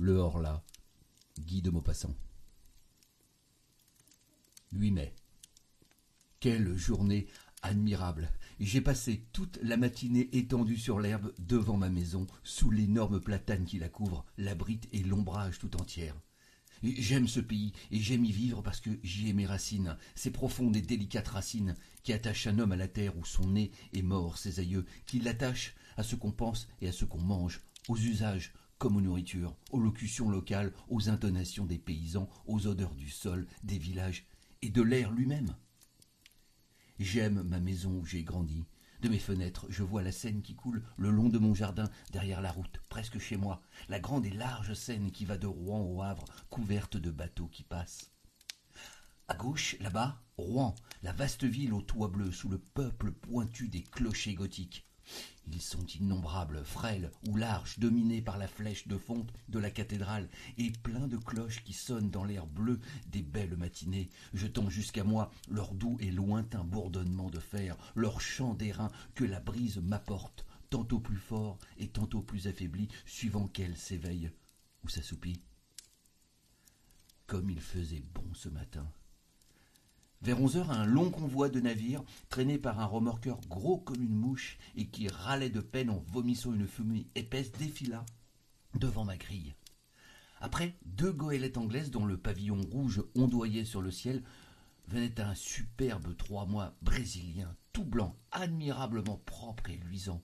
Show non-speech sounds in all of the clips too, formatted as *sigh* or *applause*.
Le Horla, Guy de Maupassant. 8 mai. Quelle journée admirable. J'ai passé toute la matinée étendue sur l'herbe devant ma maison, sous l'énorme platane qui la couvre, l'abrite et l'ombrage tout entière. J'aime ce pays et j'aime y vivre parce que j'y ai mes racines, ces profondes et délicates racines qui attachent un homme à la terre où sont nés et morts ses aïeux, qui l'attachent à ce qu'on pense et à ce qu'on mange, aux usages comme aux nourritures, aux locutions locales, aux intonations des paysans, aux odeurs du sol, des villages et de l'air lui-même. J'aime ma maison où j'ai grandi. De mes fenêtres, je vois la Seine qui coule le long de mon jardin, derrière la route, presque chez moi, la grande et large Seine qui va de Rouen au Havre, couverte de bateaux qui passent. À gauche, là-bas, Rouen, la vaste ville aux toits bleus, sous le peuple pointu des clochers gothiques. Ils sont innombrables, frêles ou larges, dominés par la flèche de fonte de la cathédrale, et pleins de cloches qui sonnent dans l'air bleu des belles matinées, jetant jusqu'à moi leur doux et lointain bourdonnement de fer, leur chant d'airain que la brise m'apporte, tantôt plus fort et tantôt plus affaibli, suivant qu'elle s'éveille ou s'assoupit. Comme il faisait bon ce matin. Vers onze heures, un long convoi de navires, traîné par un remorqueur gros comme une mouche et qui râlait de peine en vomissant une fumée épaisse, défila devant ma grille. Après, deux goélettes anglaises dont le pavillon rouge ondoyait sur le ciel venait un superbe trois mois brésilien, tout blanc, admirablement propre et luisant.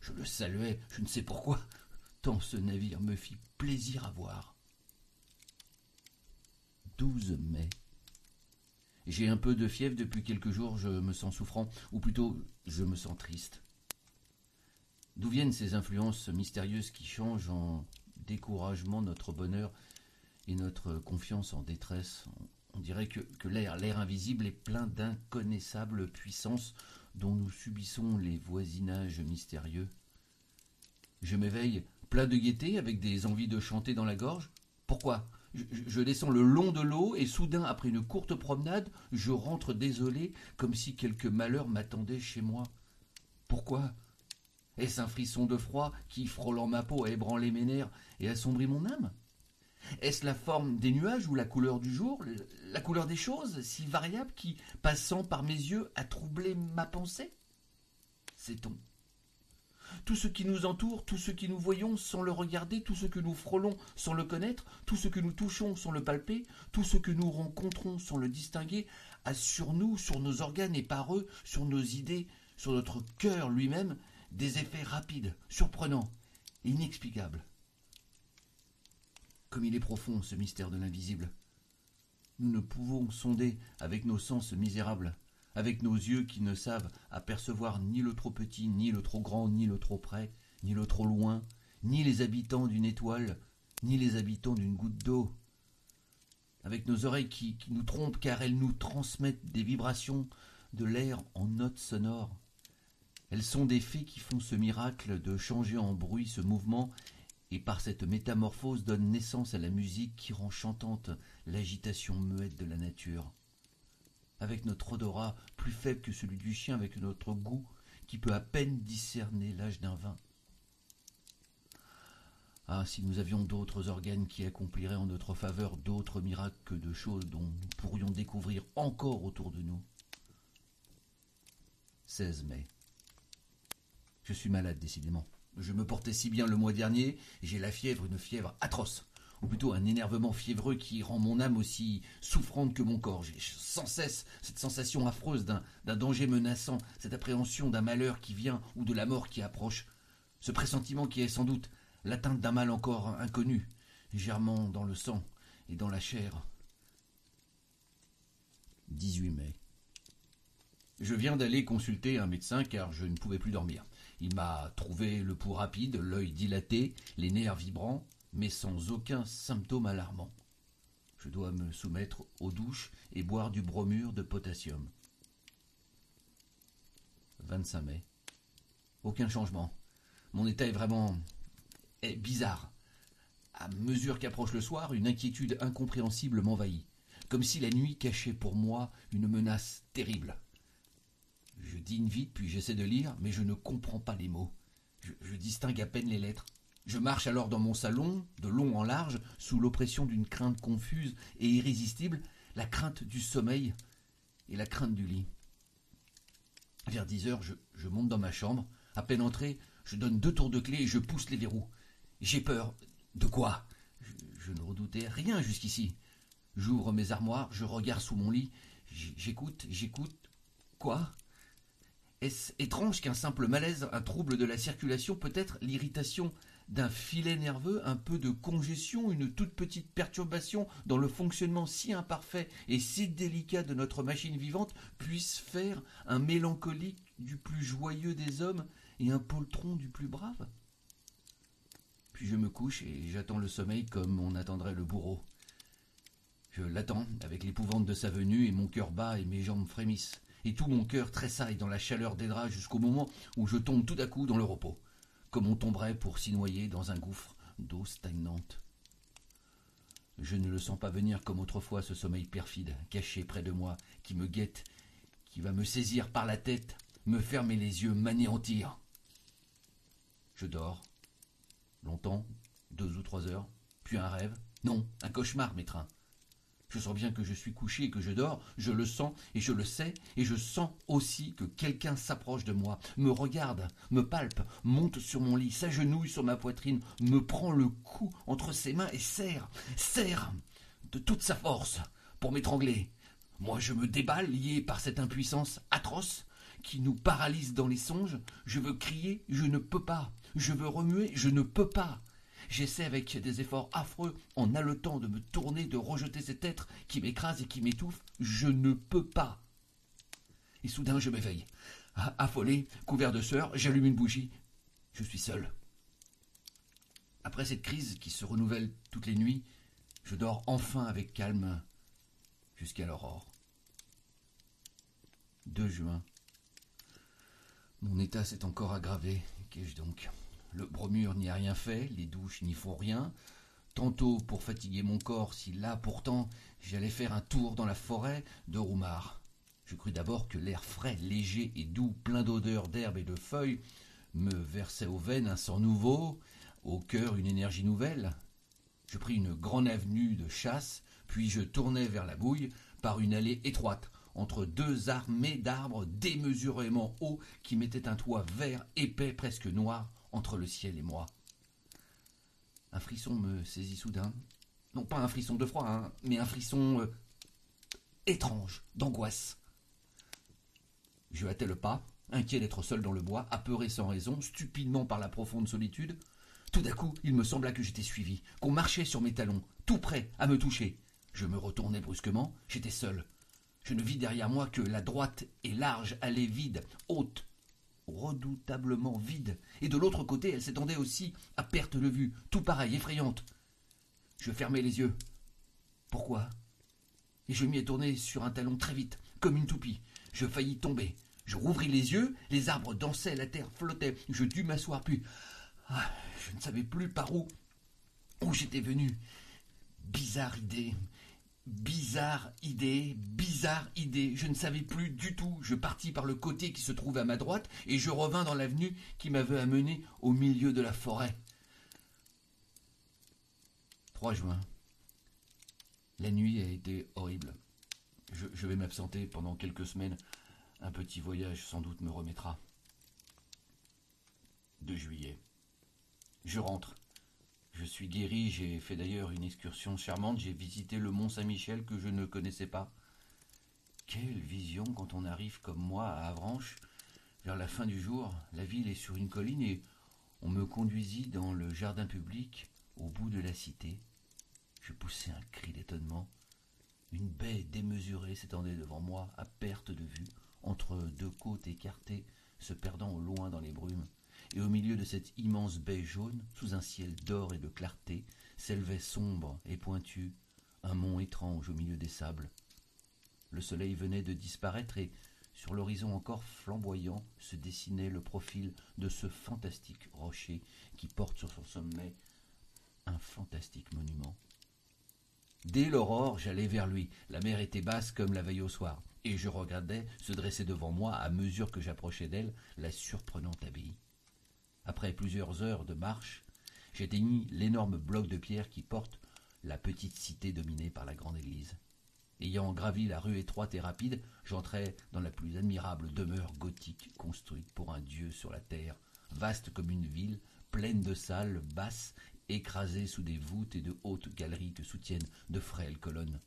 Je le saluai, je ne sais pourquoi, tant ce navire me fit plaisir à voir. 12 mai. J'ai un peu de fièvre depuis quelques jours, je me sens souffrant, ou plutôt je me sens triste. D'où viennent ces influences mystérieuses qui changent en découragement notre bonheur et notre confiance en détresse? On dirait que, que l'air, l'air invisible est plein d'inconnaissables puissances dont nous subissons les voisinages mystérieux. Je m'éveille plein de gaieté, avec des envies de chanter dans la gorge. Pourquoi? Je, descends le long de l'eau et soudain, après une courte promenade, je rentre désolé, comme si quelque malheur m'attendait chez moi. Pourquoi? Est-ce un frisson de froid qui, frôlant ma peau, a ébranlé mes nerfs et assombri mon âme? Est-ce la forme des nuages ou la couleur du jour, la couleur des choses, si variable qui, passant par mes yeux, a troublé ma pensée? Tout ce qui nous entoure, tout ce que nous voyons sans le regarder, tout ce que nous frôlons sans le connaître, tout ce que nous touchons sans le palper, tout ce que nous rencontrons sans le distinguer, a sur nous, sur nos organes et par eux, sur nos idées, sur notre cœur lui-même, des effets rapides, surprenants, inexplicables. Comme il est profond ce mystère de l'invisible. Nous ne pouvons sonder avec nos sens misérables avec nos yeux qui ne savent apercevoir ni le trop petit, ni le trop grand, ni le trop près, ni le trop loin, ni les habitants d'une étoile, ni les habitants d'une goutte d'eau, avec nos oreilles qui, nous trompent car elles nous transmettent des vibrations de l'air en notes sonores. Elles sont des fées qui font ce miracle de changer en bruit ce mouvement et par cette métamorphose donnent naissance à la musique qui rend chantante l'agitation muette de la nature avec notre odorat plus faible que celui du chien, avec notre goût qui peut à peine discerner l'âge d'un vin. Ah, si nous avions d'autres organes qui accompliraient en notre faveur d'autres miracles que de choses dont nous pourrions découvrir encore autour de nous. 16 mai. Je suis malade, décidément. Je me portais si bien le mois dernier, j'ai la fièvre, une fièvre atroce ou plutôt un énervement fiévreux qui rend mon âme aussi souffrante que mon corps. J'ai sans cesse cette sensation affreuse d'un danger menaçant, cette appréhension d'un malheur qui vient ou de la mort qui approche, ce pressentiment qui est sans doute l'atteinte d'un mal encore inconnu, germant dans le sang et dans la chair. 18 mai. Je viens d'aller consulter un médecin car je ne pouvais plus dormir. Il m'a trouvé le pouls rapide, l'œil dilaté, les nerfs vibrants, mais sans aucun symptôme alarmant. Je dois me soumettre aux douches et boire du bromure de potassium. 25 mai. Aucun changement. Mon état est vraiment est bizarre. À mesure qu'approche le soir, une inquiétude incompréhensible m'envahit, comme si la nuit cachait pour moi une menace terrible. Je dîne vite, puis j'essaie de lire, mais je ne comprends pas les mots. Je, je distingue à peine les lettres. Je marche alors dans mon salon, de long en large, sous l'oppression d'une crainte confuse et irrésistible, la crainte du sommeil et la crainte du lit. Vers dix heures, je, monte dans ma chambre. À peine entré, je donne deux tours de clé et je pousse les verrous. J'ai peur. De quoi? Je, ne redoutais rien jusqu'ici. J'ouvre mes armoires, je regarde sous mon lit, j'écoute, j'écoute. Quoi? Est-ce étrange qu'un simple malaise, un trouble de la circulation, peut-être l'irritation d'un filet nerveux, un peu de congestion, une toute petite perturbation dans le fonctionnement si imparfait et si délicat de notre machine vivante puisse faire un mélancolique du plus joyeux des hommes et un poltron du plus brave Puis je me couche et j'attends le sommeil comme on attendrait le bourreau. Je l'attends avec l'épouvante de sa venue et mon cœur bat et mes jambes frémissent. Et tout mon cœur tressaille dans la chaleur des draps jusqu'au moment où je tombe tout à coup dans le repos comme on tomberait pour s'y noyer dans un gouffre d'eau stagnante. Je ne le sens pas venir comme autrefois ce sommeil perfide, caché près de moi, qui me guette, qui va me saisir par la tête, me fermer les yeux, m'anéantir. Je dors. Longtemps, deux ou trois heures, puis un rêve. Non, un cauchemar, mes trains. Je sens bien que je suis couché et que je dors, je le sens et je le sais, et je sens aussi que quelqu'un s'approche de moi, me regarde, me palpe, monte sur mon lit, s'agenouille sur ma poitrine, me prend le cou entre ses mains et serre, serre de toute sa force pour m'étrangler. Moi je me déballe, lié par cette impuissance atroce qui nous paralyse dans les songes. Je veux crier, je ne peux pas. Je veux remuer, je ne peux pas. J'essaie avec des efforts affreux, en haletant, de me tourner, de rejeter cet être qui m'écrase et qui m'étouffe. Je ne peux pas. Et soudain, je m'éveille. Affolé, couvert de sueur, j'allume une bougie. Je suis seul. Après cette crise qui se renouvelle toutes les nuits, je dors enfin avec calme jusqu'à l'aurore. 2 juin. Mon état s'est encore aggravé. Qu'ai-je donc? Le bromure n'y a rien fait, les douches n'y font rien. Tantôt pour fatiguer mon corps, si là pourtant j'allais faire un tour dans la forêt de Roumard. Je crus d'abord que l'air frais, léger et doux, plein d'odeurs d'herbes et de feuilles, me versait aux veines un sang nouveau, au cœur une énergie nouvelle. Je pris une grande avenue de chasse, puis je tournai vers la bouille par une allée étroite, entre deux armées d'arbres démesurément hauts qui mettaient un toit vert, épais, presque noir, entre le ciel et moi. Un frisson me saisit soudain. Non pas un frisson de froid, hein, mais un frisson euh, étrange, d'angoisse. Je hâtai le pas, inquiet d'être seul dans le bois, apeuré sans raison, stupidement par la profonde solitude. Tout d'un coup, il me sembla que j'étais suivi, qu'on marchait sur mes talons, tout prêt à me toucher. Je me retournai brusquement, j'étais seul. Je ne vis derrière moi que la droite et large allée vide, haute, redoutablement vide, et de l'autre côté elle s'étendait aussi à perte de vue, tout pareil, effrayante. Je fermai les yeux. Pourquoi? Et je m'y ai tourné sur un talon très vite, comme une toupie. Je faillis tomber. Je rouvris les yeux, les arbres dansaient, la terre flottait. Je dus m'asseoir, puis ah, je ne savais plus par où où j'étais venu. Bizarre idée, Bizarre idée, bizarre idée. Je ne savais plus du tout. Je partis par le côté qui se trouvait à ma droite et je revins dans l'avenue qui m'avait amené au milieu de la forêt. 3 juin. La nuit a été horrible. Je, je vais m'absenter pendant quelques semaines. Un petit voyage sans doute me remettra. 2 juillet. Je rentre. Je suis guéri, j'ai fait d'ailleurs une excursion charmante, j'ai visité le mont Saint-Michel que je ne connaissais pas. Quelle vision quand on arrive comme moi à Avranches, vers la fin du jour, la ville est sur une colline et on me conduisit dans le jardin public au bout de la cité. Je poussai un cri d'étonnement. Une baie démesurée s'étendait devant moi à perte de vue, entre deux côtes écartées, se perdant au loin dans les brumes et au milieu de cette immense baie jaune, sous un ciel d'or et de clarté, s'élevait sombre et pointu un mont étrange au milieu des sables. Le soleil venait de disparaître et, sur l'horizon encore flamboyant, se dessinait le profil de ce fantastique rocher qui porte sur son sommet un fantastique monument. Dès l'aurore, j'allais vers lui. La mer était basse comme la veille au soir, et je regardais se dresser devant moi, à mesure que j'approchais d'elle, la surprenante abbaye. Après plusieurs heures de marche, J'atteignis l'énorme bloc de pierre qui porte la petite cité dominée par la grande église. Ayant gravi la rue étroite et rapide, j'entrai dans la plus admirable demeure gothique construite pour un dieu sur la terre, vaste comme une ville, pleine de salles basses, écrasées sous des voûtes et de hautes galeries que soutiennent de frêles colonnes.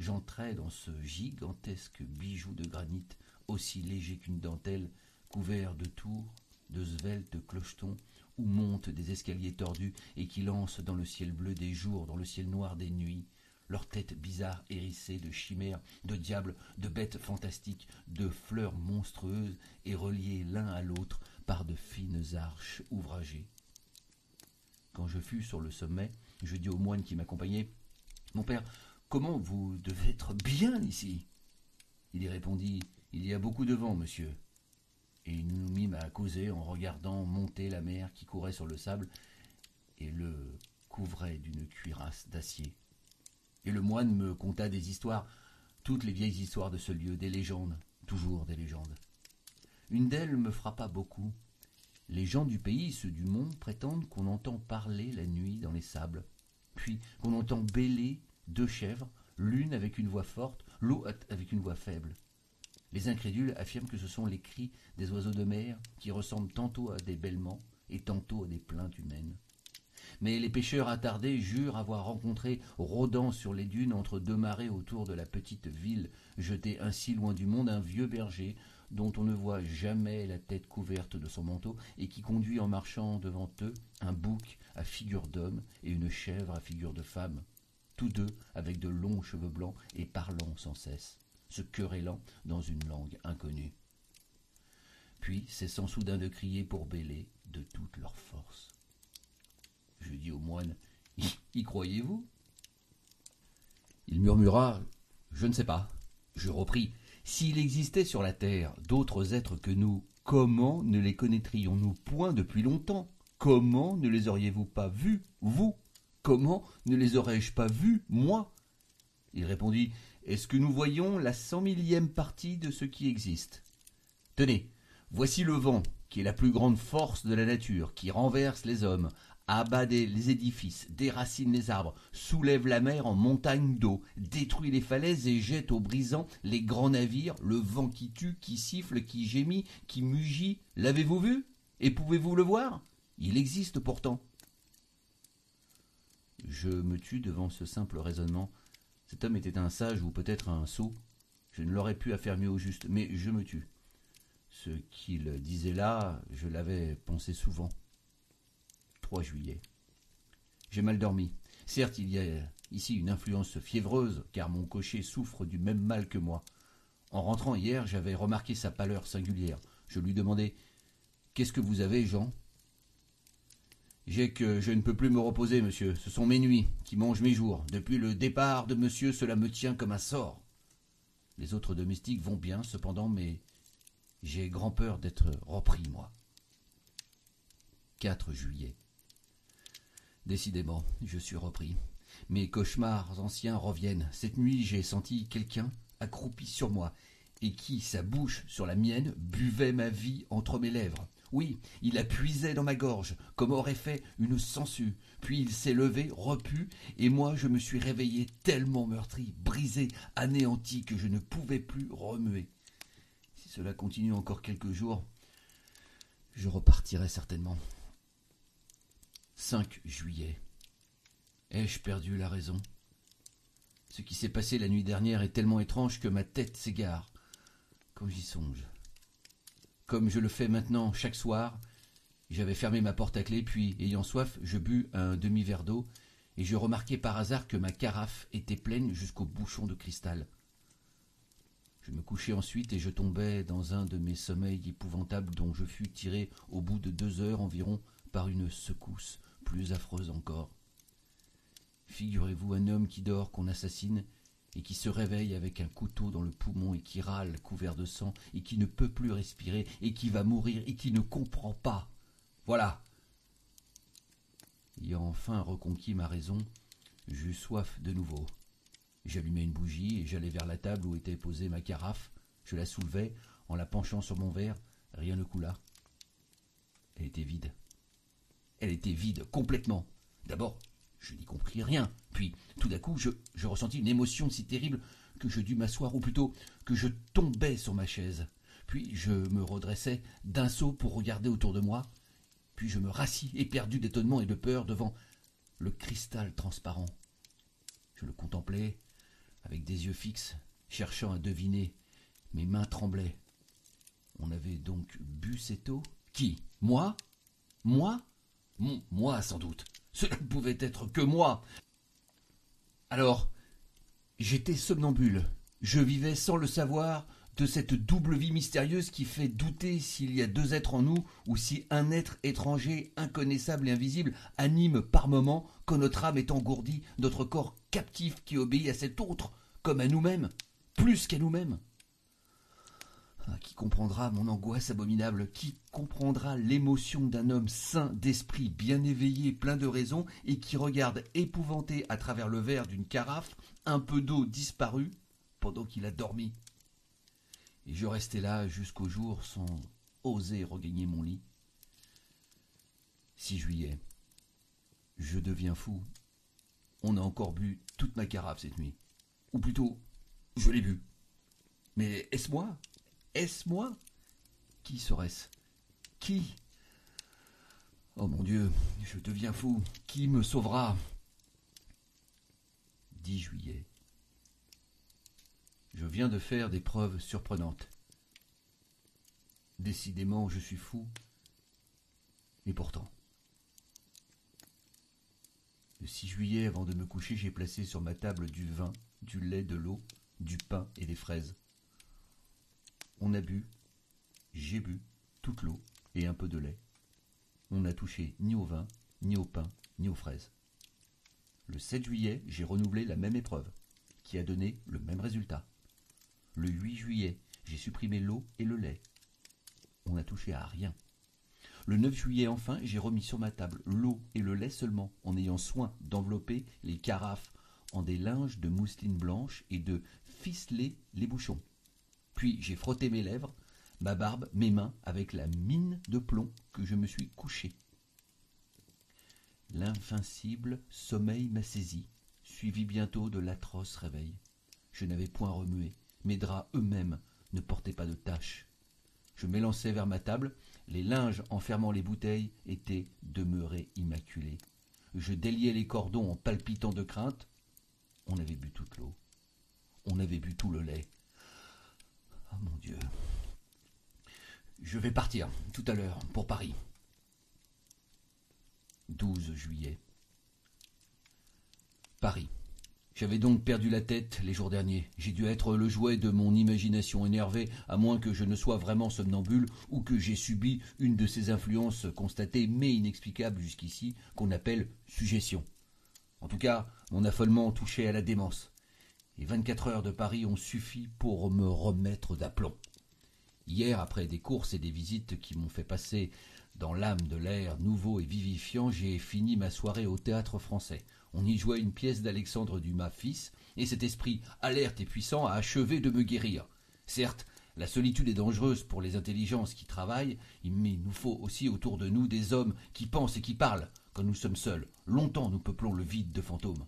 J'entrai dans ce gigantesque bijou de granit, aussi léger qu'une dentelle, couvert de tours, de sveltes clochetons, où montent des escaliers tordus et qui lancent dans le ciel bleu des jours, dans le ciel noir des nuits, leurs têtes bizarres hérissées de chimères, de diables, de bêtes fantastiques, de fleurs monstrueuses et reliées l'un à l'autre par de fines arches ouvragées. Quand je fus sur le sommet, je dis au moine qui m'accompagnait Mon père, comment vous devez être bien ici? Il y répondit Il y a beaucoup de vent, monsieur et nous nous mîmes à causer en regardant monter la mer qui courait sur le sable et le couvrait d'une cuirasse d'acier. Et le moine me conta des histoires, toutes les vieilles histoires de ce lieu, des légendes, toujours des légendes. Une d'elles me frappa beaucoup. Les gens du pays, ceux du mont, prétendent qu'on entend parler la nuit dans les sables, puis qu'on entend bêler deux chèvres, l'une avec une voix forte, l'autre avec une voix faible. Les incrédules affirment que ce sont les cris des oiseaux de mer qui ressemblent tantôt à des bêlements et tantôt à des plaintes humaines. Mais les pêcheurs attardés jurent avoir rencontré, rôdant sur les dunes entre deux marées autour de la petite ville, jetée ainsi loin du monde, un vieux berger dont on ne voit jamais la tête couverte de son manteau et qui conduit en marchant devant eux un bouc à figure d'homme et une chèvre à figure de femme, tous deux avec de longs cheveux blancs et parlant sans cesse se querellant dans une langue inconnue. Puis, cessant soudain de crier pour bêler de toute leur force. Je dis au moine *laughs* Y, croyez-vous? Il murmura Je ne sais pas. Je repris S'il existait sur la terre d'autres êtres que nous, comment ne les connaîtrions-nous point depuis longtemps? Comment ne les auriez-vous pas vus, vous? Comment ne les aurais-je pas vus, moi? Il répondit est-ce que nous voyons la cent millième partie de ce qui existe? Tenez, voici le vent, qui est la plus grande force de la nature, qui renverse les hommes, abat les édifices, déracine les arbres, soulève la mer en montagne d'eau, détruit les falaises et jette au brisant les grands navires, le vent qui tue, qui siffle, qui gémit, qui mugit. L'avez-vous vu? Et pouvez-vous le voir? Il existe pourtant. Je me tue devant ce simple raisonnement cet homme était un sage ou peut-être un sot. Je ne l'aurais pu affermer au juste, mais je me tue. Ce qu'il disait là, je l'avais pensé souvent. 3 juillet. J'ai mal dormi. Certes, il y a ici une influence fiévreuse, car mon cocher souffre du même mal que moi. En rentrant hier, j'avais remarqué sa pâleur singulière. Je lui demandai Qu'est-ce que vous avez, Jean? J'ai que je ne peux plus me reposer, monsieur. Ce sont mes nuits qui mangent mes jours. Depuis le départ de monsieur, cela me tient comme un sort. Les autres domestiques vont bien, cependant, mais j'ai grand peur d'être repris, moi. 4 juillet. Décidément, je suis repris. Mes cauchemars anciens reviennent. Cette nuit, j'ai senti quelqu'un accroupi sur moi, et qui, sa bouche sur la mienne, buvait ma vie entre mes lèvres. Oui, il puisait dans ma gorge, comme aurait fait une sangsue. Puis il s'est levé, repu, et moi je me suis réveillé tellement meurtri, brisé, anéanti, que je ne pouvais plus remuer. Si cela continue encore quelques jours, je repartirai certainement. 5 juillet. Ai-je perdu la raison? Ce qui s'est passé la nuit dernière est tellement étrange que ma tête s'égare quand j'y songe comme je le fais maintenant chaque soir. J'avais fermé ma porte à clé, puis, ayant soif, je bus un demi-verre d'eau, et je remarquai par hasard que ma carafe était pleine jusqu'au bouchon de cristal. Je me couchai ensuite et je tombai dans un de mes sommeils épouvantables dont je fus tiré au bout de deux heures environ par une secousse plus affreuse encore. Figurez-vous un homme qui dort qu'on assassine et qui se réveille avec un couteau dans le poumon et qui râle couvert de sang et qui ne peut plus respirer et qui va mourir et qui ne comprend pas. Voilà. Ayant enfin reconquis ma raison, j'eus soif de nouveau. J'allumai une bougie et j'allai vers la table où était posée ma carafe. Je la soulevai en la penchant sur mon verre. Rien ne coula. Elle était vide. Elle était vide complètement. D'abord, je n'y compris rien. Puis, tout d'un coup, je, ressentis une émotion si terrible que je dus m'asseoir, ou plutôt que je tombais sur ma chaise. Puis je me redressai d'un saut pour regarder autour de moi. Puis je me rassis, éperdu d'étonnement et de peur, devant le cristal transparent. Je le contemplais avec des yeux fixes, cherchant à deviner. Mes mains tremblaient. On avait donc bu cette eau? Qui? Moi? Moi? Moi, sans doute. Cela ne pouvait être que moi. Alors, j'étais somnambule. Je vivais sans le savoir de cette double vie mystérieuse qui fait douter s'il y a deux êtres en nous ou si un être étranger, inconnaissable et invisible anime par moments quand notre âme est engourdie, notre corps captif qui obéit à cet autre, comme à nous-mêmes, plus qu'à nous-mêmes. Ah, qui comprendra mon angoisse abominable Qui comprendra l'émotion d'un homme sain d'esprit, bien éveillé, plein de raison, et qui regarde épouvanté à travers le verre d'une carafe un peu d'eau disparue pendant qu'il a dormi Et je restais là jusqu'au jour sans oser regagner mon lit. 6 juillet. Je deviens fou. On a encore bu toute ma carafe cette nuit. Ou plutôt, je l'ai bu. Mais est-ce moi est-ce moi Qui serait-ce? Qui? Oh mon Dieu, je deviens fou. Qui me sauvera? 10 juillet. Je viens de faire des preuves surprenantes. Décidément, je suis fou. Et pourtant. Le 6 juillet, avant de me coucher, j'ai placé sur ma table du vin, du lait, de l'eau, du pain et des fraises. On a bu, j'ai bu, toute l'eau et un peu de lait. On n'a touché ni au vin, ni au pain, ni aux fraises. Le 7 juillet, j'ai renouvelé la même épreuve, qui a donné le même résultat. Le 8 juillet, j'ai supprimé l'eau et le lait. On n'a touché à rien. Le 9 juillet, enfin, j'ai remis sur ma table l'eau et le lait seulement, en ayant soin d'envelopper les carafes en des linges de mousseline blanche et de ficeler les bouchons. Puis j'ai frotté mes lèvres, ma barbe, mes mains, avec la mine de plomb que je me suis couché. L'invincible sommeil m'a saisi, suivi bientôt de l'atroce réveil. Je n'avais point remué, mes draps eux-mêmes ne portaient pas de taches. Je m'élançai vers ma table, les linges enfermant les bouteilles étaient demeurés immaculés. Je déliai les cordons en palpitant de crainte. On avait bu toute l'eau. On avait bu tout le lait. Oh mon Dieu. Je vais partir tout à l'heure pour Paris. 12 juillet. Paris. J'avais donc perdu la tête les jours derniers. J'ai dû être le jouet de mon imagination énervée, à moins que je ne sois vraiment somnambule ou que j'ai subi une de ces influences constatées mais inexplicables jusqu'ici qu'on appelle suggestion. En tout cas, mon affolement touchait à la démence et 24 heures de Paris ont suffi pour me remettre d'aplomb. Hier, après des courses et des visites qui m'ont fait passer dans l'âme de l'air nouveau et vivifiant, j'ai fini ma soirée au théâtre français. On y jouait une pièce d'Alexandre Dumas fils, et cet esprit alerte et puissant a achevé de me guérir. Certes, la solitude est dangereuse pour les intelligences qui travaillent, mais il nous faut aussi autour de nous des hommes qui pensent et qui parlent. Quand nous sommes seuls, longtemps nous peuplons le vide de fantômes.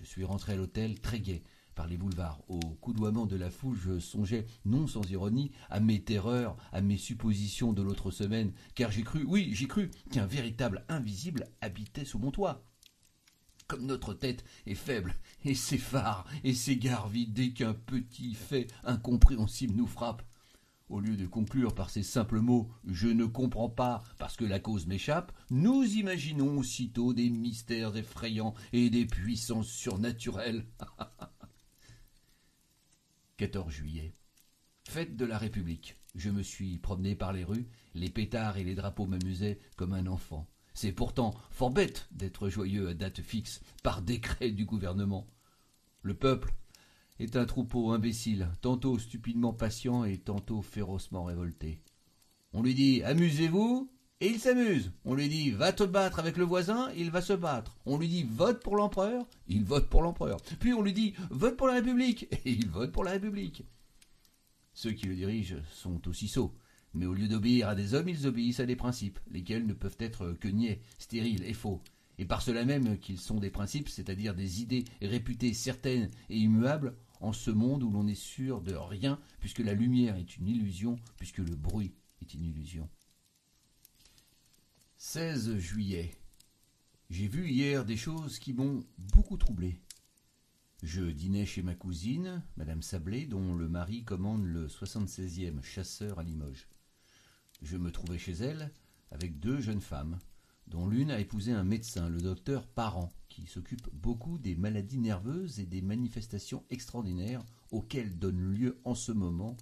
Je suis rentré à l'hôtel très gai par les boulevards. Au coudoiement de la foule, je songeais, non sans ironie, à mes terreurs, à mes suppositions de l'autre semaine, car j'ai cru, oui, j'ai cru qu'un véritable invisible habitait sous mon toit. Comme notre tête est faible, et s'effare, et s'égare vite dès qu'un petit fait incompréhensible nous frappe, au lieu de conclure par ces simples mots Je ne comprends pas parce que la cause m'échappe, nous imaginons aussitôt des mystères effrayants et des puissances surnaturelles. *laughs* 14 juillet. Fête de la République. Je me suis promené par les rues, les pétards et les drapeaux m'amusaient comme un enfant. C'est pourtant fort bête d'être joyeux à date fixe, par décret du gouvernement. Le peuple est un troupeau imbécile, tantôt stupidement patient et tantôt férocement révolté. On lui dit Amusez-vous et il s'amuse. On lui dit Va te battre avec le voisin, il va se battre. On lui dit Vote pour l'empereur, il vote pour l'empereur. Puis on lui dit Vote pour la République, *laughs* et il vote pour la République. Ceux qui le dirigent sont aussi sots, Mais au lieu d'obéir à des hommes, ils obéissent à des principes, lesquels ne peuvent être que niais, stériles et faux. Et par cela même qu'ils sont des principes, c'est-à-dire des idées réputées certaines et immuables, en ce monde où l'on est sûr de rien, puisque la lumière est une illusion, puisque le bruit est une illusion. 16 juillet. J'ai vu hier des choses qui m'ont beaucoup troublé. Je dînais chez ma cousine, Madame Sablé, dont le mari commande le 76e chasseur à Limoges. Je me trouvais chez elle avec deux jeunes femmes, dont l'une a épousé un médecin, le docteur Parent, qui s'occupe beaucoup des maladies nerveuses et des manifestations extraordinaires auxquelles donnent lieu en ce moment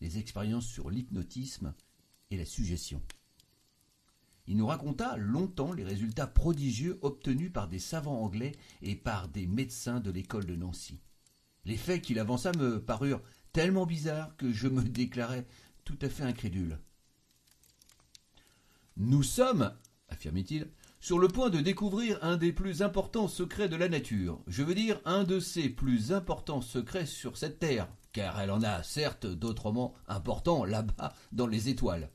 les expériences sur l'hypnotisme et la suggestion. Il nous raconta longtemps les résultats prodigieux obtenus par des savants anglais et par des médecins de l'école de Nancy. Les faits qu'il avança me parurent tellement bizarres que je me déclarai tout à fait incrédule. Nous sommes, sur le point de découvrir un des plus importants secrets de la nature, je veux dire un de ses plus importants secrets sur cette terre, car elle en a certes d'autrement importants là-bas dans les étoiles.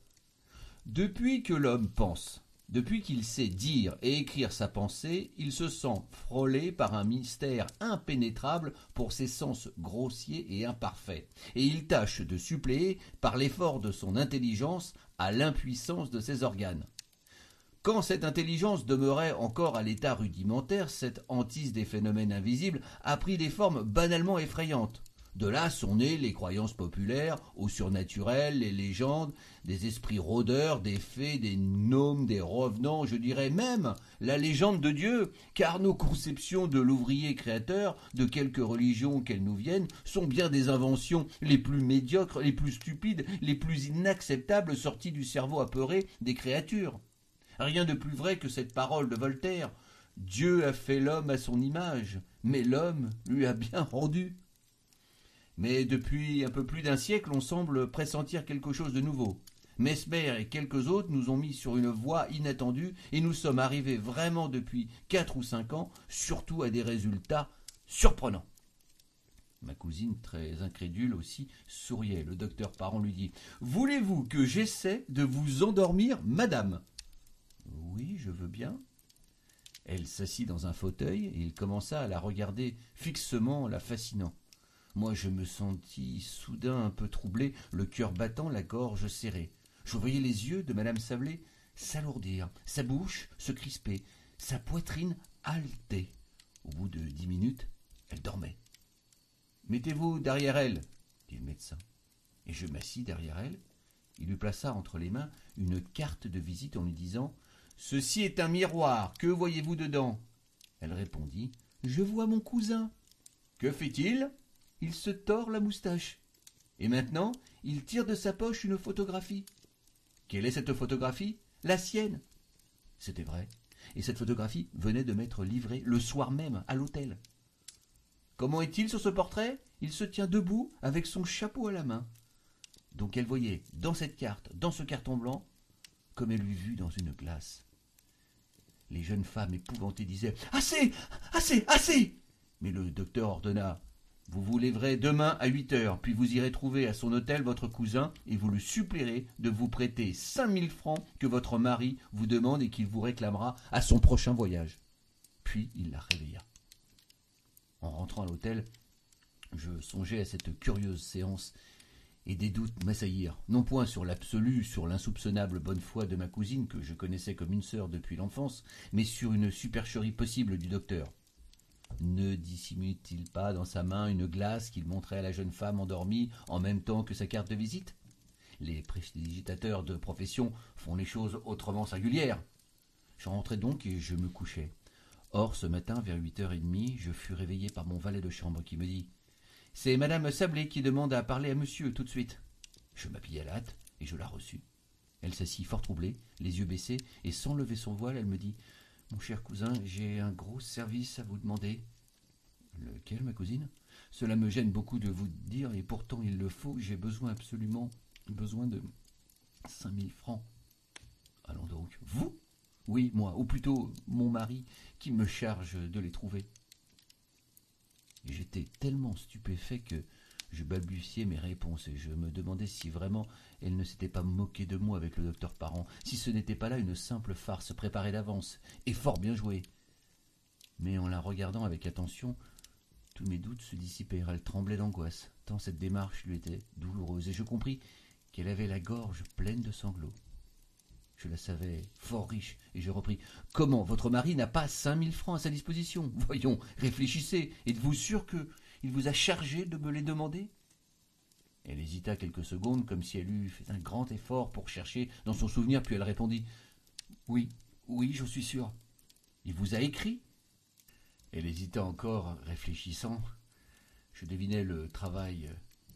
Depuis que l'homme pense, depuis qu'il sait dire et écrire sa pensée, il se sent frôlé par un mystère impénétrable pour ses sens grossiers et imparfaits, et il tâche de suppléer par l'effort de son intelligence à l'impuissance de ses organes. Quand cette intelligence demeurait encore à l'état rudimentaire, cette hantise des phénomènes invisibles a pris des formes banalement effrayantes. De là sont nées les croyances populaires au surnaturel, les légendes, des esprits rôdeurs, des fées, des gnomes, des revenants, je dirais même la légende de Dieu, car nos conceptions de l'ouvrier créateur, de quelque religion qu'elles nous viennent, sont bien des inventions les plus médiocres, les plus stupides, les plus inacceptables sorties du cerveau apeuré des créatures. Rien de plus vrai que cette parole de Voltaire. Dieu a fait l'homme à son image, mais l'homme lui a bien rendu. Mais depuis un peu plus d'un siècle, on semble pressentir quelque chose de nouveau. Mesmer et quelques autres nous ont mis sur une voie inattendue et nous sommes arrivés vraiment depuis quatre ou cinq ans, surtout à des résultats surprenants. Ma cousine, très incrédule aussi, souriait. Le docteur Parent lui dit Voulez-vous que j'essaie de vous endormir, madame? Oui, je veux bien. Elle s'assit dans un fauteuil et il commença à la regarder fixement, la fascinant. Moi, je me sentis soudain un peu troublé, le cœur battant, la gorge serrée. Je voyais les yeux de madame Sablé s'alourdir, sa bouche se crisper, sa poitrine haleter. Au bout de dix minutes, elle dormait. Mettez-vous derrière elle, dit le médecin. Et je m'assis derrière elle. Il lui plaça entre les mains une carte de visite en lui disant Ceci est un miroir. Que voyez-vous dedans? Elle répondit Je vois mon cousin. Que fait-il? Il se tord la moustache. Et maintenant, il tire de sa poche une photographie. Quelle est cette photographie? La sienne. C'était vrai. Et cette photographie venait de m'être livrée le soir même à l'hôtel. Comment est-il sur ce portrait? Il se tient debout avec son chapeau à la main. Donc elle voyait dans cette carte, dans ce carton blanc, comme elle eût vu dans une glace. Les jeunes femmes épouvantées disaient Assez Assez Assez Mais le docteur ordonna vous vous lèverez demain à huit heures, puis vous irez trouver à son hôtel votre cousin et vous le supplierez de vous prêter cinq mille francs que votre mari vous demande et qu'il vous réclamera à son prochain voyage. Puis il la réveilla. En rentrant à l'hôtel, je songeais à cette curieuse séance et des doutes m'assaillirent, non point sur l'absolu, sur l'insoupçonnable bonne foi de ma cousine que je connaissais comme une sœur depuis l'enfance, mais sur une supercherie possible du docteur. Ne dissimule-t-il pas dans sa main une glace qu'il montrait à la jeune femme endormie en même temps que sa carte de visite? Les prestigitateurs de profession font les choses autrement singulières. Je rentrai donc et je me couchai. Or, ce matin, vers huit heures et demie, je fus réveillé par mon valet de chambre qui me dit C'est madame Sablé qui demande à parler à monsieur tout de suite. Je m'habillai à la hâte et je la reçus. Elle s'assit fort troublée, les yeux baissés, et sans lever son voile, elle me dit mon cher cousin, j'ai un gros service à vous demander. Lequel, ma cousine? Cela me gêne beaucoup de vous dire, et pourtant il le faut, j'ai besoin absolument besoin de cinq mille francs. Allons donc. Vous? Oui, moi, ou plutôt mon mari, qui me charge de les trouver. J'étais tellement stupéfait que Je balbutiais mes réponses et je me demandais si vraiment elle ne s'était pas moquée de moi avec le docteur Parent, si ce n'était pas là une simple farce préparée d'avance, et fort bien jouée. Mais en la regardant avec attention, tous mes doutes se dissipèrent, elle tremblait d'angoisse, tant cette démarche lui était douloureuse, et je compris qu'elle avait la gorge pleine de sanglots. Je la savais fort riche, et je repris. Comment votre mari n'a pas cinq mille francs à sa disposition? Voyons, réfléchissez. Êtes-vous sûr que il vous a chargé de me les demander? Elle hésita quelques secondes, comme si elle eût fait un grand effort pour chercher dans son souvenir, puis elle répondit. Oui, oui, je suis sûr. Il vous a écrit? Elle hésita encore, réfléchissant. Je devinais le travail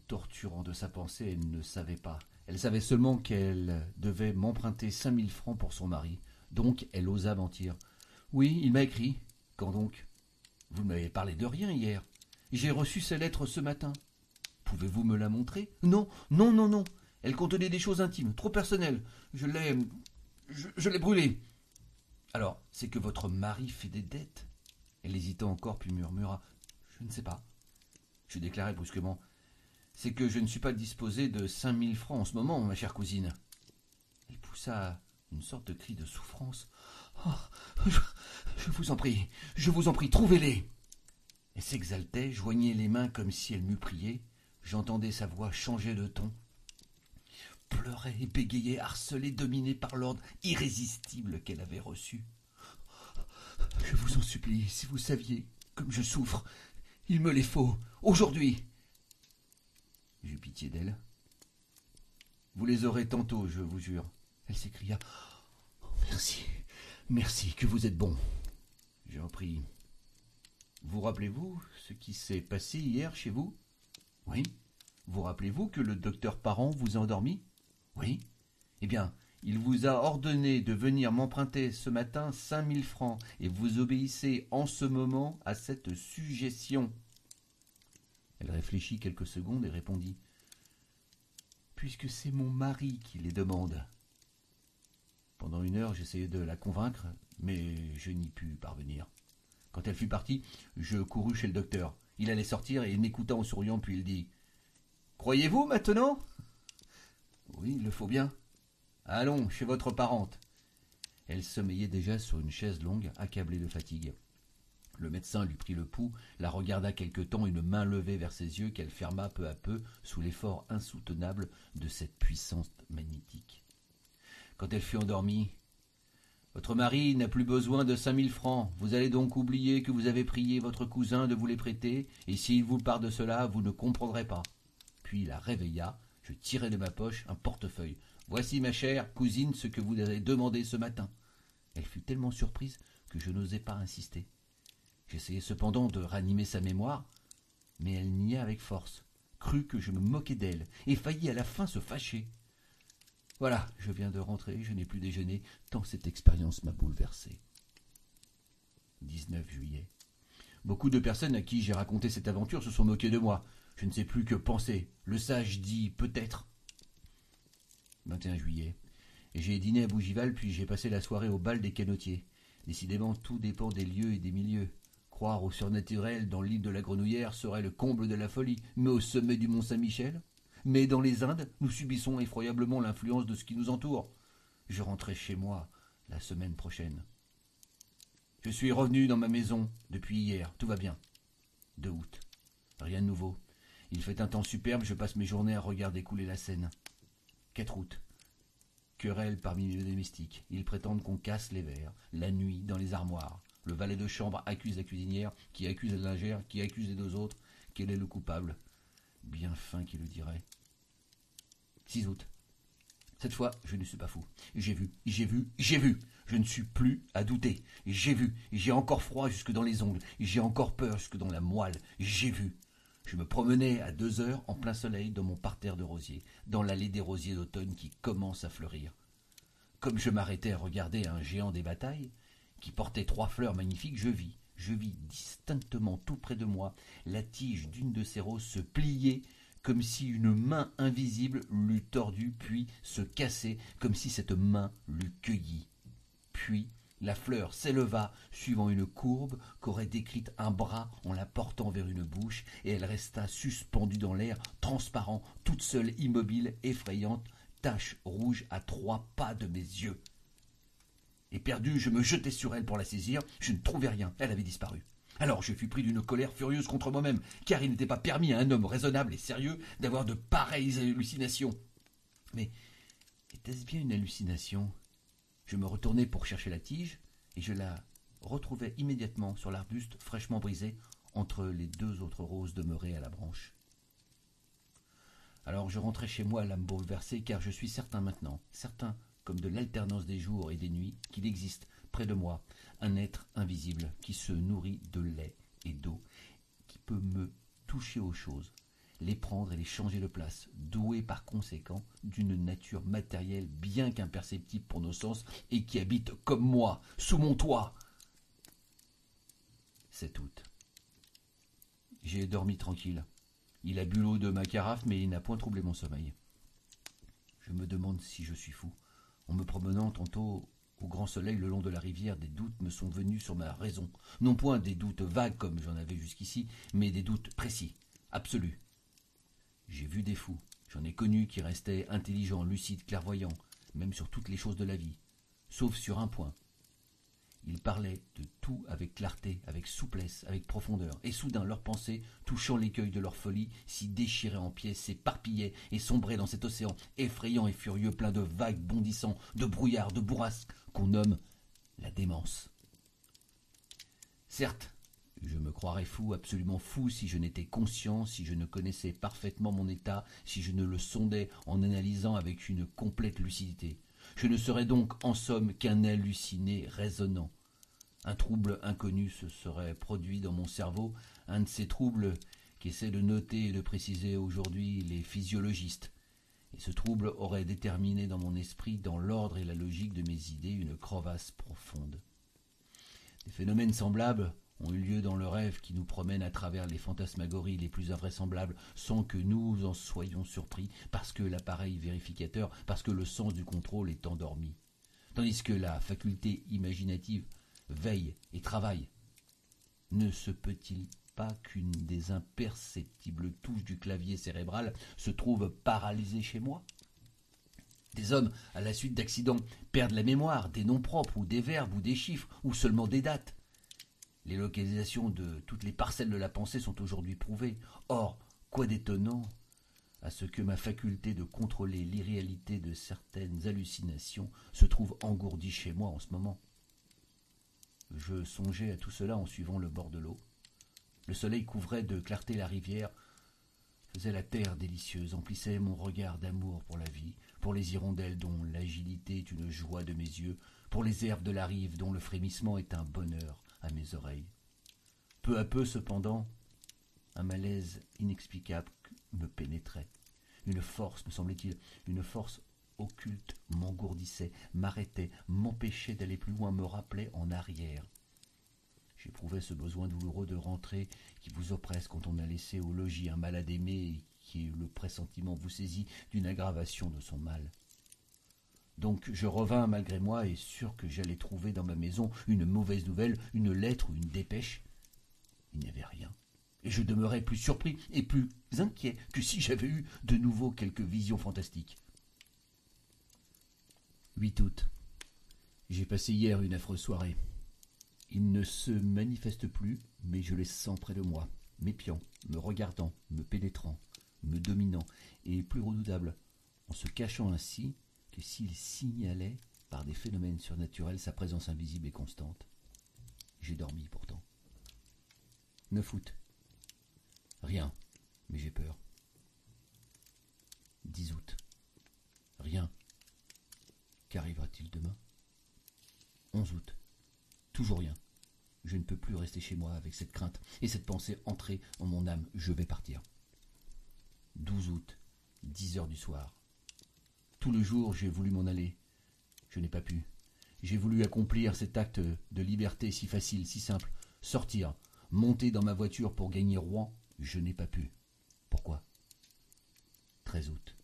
torturant de sa pensée, elle ne savait pas. Elle savait seulement qu'elle devait m'emprunter cinq mille francs pour son mari. Donc elle osa mentir. Oui, il m'a écrit. Quand donc? Vous ne m'avez parlé de rien hier. J'ai reçu sa lettre ce matin. Pouvez-vous me la montrer? Non, non, non, non. Elle contenait des choses intimes, trop personnelles. Je l'ai. Je, je l'ai brûlée. Alors, c'est que votre mari fait des dettes? Elle hésita encore, puis murmura. Je ne sais pas. Je déclarai brusquement c'est que je ne suis pas disposé de cinq mille francs en ce moment, ma chère cousine. Elle poussa une sorte de cri de souffrance. Oh, je, vous en prie, je vous en prie, trouvez-les. Elle s'exaltait, joignait les mains comme si elle m'eût prié. J'entendais sa voix changer de ton. Pleurait, bégayait, harcelait, dominée par l'ordre irrésistible qu'elle avait reçu. Je vous en supplie, si vous saviez comme je souffre, il me les faut, aujourd'hui. J'eus pitié d'elle. Vous les aurez tantôt, je vous jure. Elle s'écria. Oh, merci, merci, que vous êtes bon. J'ai repris. Vous rappelez-vous ce qui s'est passé hier chez vous? Oui. Vous rappelez-vous que le docteur Parent vous a endormi? Oui. Eh bien, il vous a ordonné de venir m'emprunter ce matin cinq mille francs, et vous obéissez en ce moment à cette suggestion. Elle réfléchit quelques secondes et répondit Puisque c'est mon mari qui les demande. Pendant une heure, j'essayai de la convaincre, mais je n'y pus parvenir. Quand elle fut partie, je courus chez le docteur. Il allait sortir et m'écouta en souriant, puis il dit Croyez-vous maintenant? Oui, il le faut bien. Allons, chez votre parente. Elle sommeillait déjà sur une chaise longue, accablée de fatigue. Le médecin lui prit le pouls, la regarda quelque temps, une main levée vers ses yeux qu'elle ferma peu à peu sous l'effort insoutenable de cette puissance magnétique. Quand elle fut endormie, votre mari n'a plus besoin de cinq mille francs. Vous allez donc oublier que vous avez prié votre cousin de vous les prêter, et s'il vous part de cela, vous ne comprendrez pas. Puis il la réveilla, je tirai de ma poche un portefeuille. Voici, ma chère cousine, ce que vous avez demandé ce matin. Elle fut tellement surprise que je n'osai pas insister. J'essayai cependant de ranimer sa mémoire, mais elle nia avec force, crut que je me moquais d'elle, et faillit à la fin se fâcher. Voilà, je viens de rentrer, je n'ai plus déjeuné, tant cette expérience m'a bouleversé. 19 juillet. Beaucoup de personnes à qui j'ai raconté cette aventure se sont moquées de moi. Je ne sais plus que penser. Le sage dit peut-être. 21 juillet. J'ai dîné à Bougival, puis j'ai passé la soirée au bal des canotiers. Décidément, tout dépend des lieux et des milieux. Croire au surnaturel dans l'île de la Grenouillère serait le comble de la folie, mais au sommet du mont Saint-Michel Mais dans les Indes, nous subissons effroyablement l'influence de ce qui nous entoure. Je rentrerai chez moi la semaine prochaine. Je suis revenu dans ma maison depuis hier, tout va bien. 2 août. Rien de nouveau. Il fait un temps superbe, je passe mes journées à regarder couler la Seine. 4 août. Querelle parmi les domestiques. Ils prétendent qu'on casse les verres, la nuit, dans les armoires. Le valet de chambre accuse la cuisinière, qui accuse la lingère, qui accuse les deux autres. Quel est le coupable? Bien fin qui le dirait. 6 août. Cette fois, je ne suis pas fou. J'ai vu, j'ai vu, j'ai vu. Je ne suis plus à douter. J'ai vu. J'ai encore froid jusque dans les ongles. J'ai encore peur jusque dans la moelle. J'ai vu. Je me promenais à deux heures en plein soleil dans mon parterre de rosiers, dans l'allée des rosiers d'automne qui commence à fleurir. Comme je m'arrêtais à regarder un géant des batailles, qui portait trois fleurs magnifiques, je vis, je vis distinctement tout près de moi la tige d'une de ces roses se plier comme si une main invisible l'eût tordue, puis se casser comme si cette main l'eût cueillie. Puis La fleur s'éleva suivant une courbe qu'aurait décrite un bras en la portant vers une bouche, et elle resta suspendue dans l'air, transparent, toute seule, immobile, effrayante, tache rouge à trois pas de mes yeux. Éperdu, je me jetai sur elle pour la saisir, je ne trouvais rien, elle avait disparu. Alors je fus pris d'une colère furieuse contre moi-même, car il n'était pas permis à un homme raisonnable et sérieux d'avoir de pareilles hallucinations. Mais était-ce bien une hallucination? Je me retournai pour chercher la tige, et je la retrouvai immédiatement sur l'arbuste fraîchement brisé entre les deux autres roses demeurées à la branche. Alors je rentrai chez moi l'âme bouleversée, car je suis certain maintenant, certain comme de l'alternance des jours et des nuits, qu'il existe près de moi un être invisible qui se nourrit de lait et d'eau, qui peut me toucher aux choses, les prendre et les changer de place, doué par conséquent d'une nature matérielle bien qu'imperceptible pour nos sens et qui habite comme moi, sous mon toit. C'est août. J'ai dormi tranquille. Il a bu l'eau de ma carafe, mais il n'a point troublé mon sommeil. Je me demande si je suis fou. En me promenant tantôt au grand soleil le long de la rivière, des doutes me sont venus sur ma raison. Non point des doutes vagues comme j'en avais jusqu'ici, mais des doutes précis, absolus, j'ai vu des fous, j'en ai connu qui restaient intelligents, lucides, clairvoyants, même sur toutes les choses de la vie, sauf sur un point. Ils parlaient de tout avec clarté, avec souplesse, avec profondeur, et soudain leurs pensées, touchant l'écueil de leur folie, s'y déchiraient en pièces, s'éparpillaient et sombraient dans cet océan effrayant et furieux, plein de vagues bondissants, de brouillards, de bourrasques, qu'on nomme la démence. Certes, je me croirais fou, absolument fou, si je n'étais conscient, si je ne connaissais parfaitement mon état, si je ne le sondais en analysant avec une complète lucidité. Je ne serais donc en somme qu'un halluciné raisonnant. Un trouble inconnu se serait produit dans mon cerveau, un de ces troubles qu'essaient de noter et de préciser aujourd'hui les physiologistes. Et ce trouble aurait déterminé dans mon esprit, dans l'ordre et la logique de mes idées, une crevasse profonde. Des phénomènes semblables ont eu lieu dans le rêve qui nous promène à travers les fantasmagories les plus invraisemblables sans que nous en soyons surpris, parce que l'appareil vérificateur, parce que le sens du contrôle est endormi. Tandis que la faculté imaginative veille et travaille. Ne se peut-il pas qu'une des imperceptibles touches du clavier cérébral se trouve paralysée chez moi? Des hommes, à la suite d'accidents, perdent la mémoire, des noms propres, ou des verbes, ou des chiffres, ou seulement des dates. Les localisations de toutes les parcelles de la pensée sont aujourd'hui prouvées. Or, quoi d'étonnant à ce que ma faculté de contrôler l'irréalité de certaines hallucinations se trouve engourdie chez moi en ce moment. Je songeais à tout cela en suivant le bord de l'eau. Le soleil couvrait de clarté la rivière, faisait la terre délicieuse, emplissait mon regard d'amour pour la vie, pour les hirondelles dont l'agilité est une joie de mes yeux, pour les herbes de la rive dont le frémissement est un bonheur, à mes oreilles. Peu à peu, cependant, un malaise inexplicable me pénétrait. Une force, me semblait-il, une force occulte m'engourdissait, m'arrêtait, m'empêchait d'aller plus loin, me rappelait en arrière. J'éprouvais ce besoin douloureux de rentrer qui vous oppresse quand on a laissé au logis un malade aimé et qui le pressentiment vous saisit d'une aggravation de son mal. Donc je revins malgré moi et sûr que j'allais trouver dans ma maison une mauvaise nouvelle, une lettre ou une dépêche. Il n'y avait rien. Et je demeurais plus surpris et plus inquiet que si j'avais eu de nouveau quelques visions fantastiques. 8 août. J'ai passé hier une affreuse soirée. Il ne se manifeste plus, mais je les sens près de moi, m'épiant, me regardant, me pénétrant, me dominant, et plus redoutable, en se cachant ainsi, que s'il signalait par des phénomènes surnaturels sa présence invisible et constante. J'ai dormi pourtant. 9 août. Rien, mais j'ai peur. 10 août. Rien. Qu'arrivera-t-il demain? 11 août. Toujours rien. Je ne peux plus rester chez moi avec cette crainte et cette pensée entrée en mon âme. Je vais partir. 12 août, 10 heures du soir. Tout le jour, j'ai voulu m'en aller. Je n'ai pas pu. J'ai voulu accomplir cet acte de liberté si facile, si simple. Sortir, monter dans ma voiture pour gagner Rouen. Je n'ai pas pu. Pourquoi? 13 août.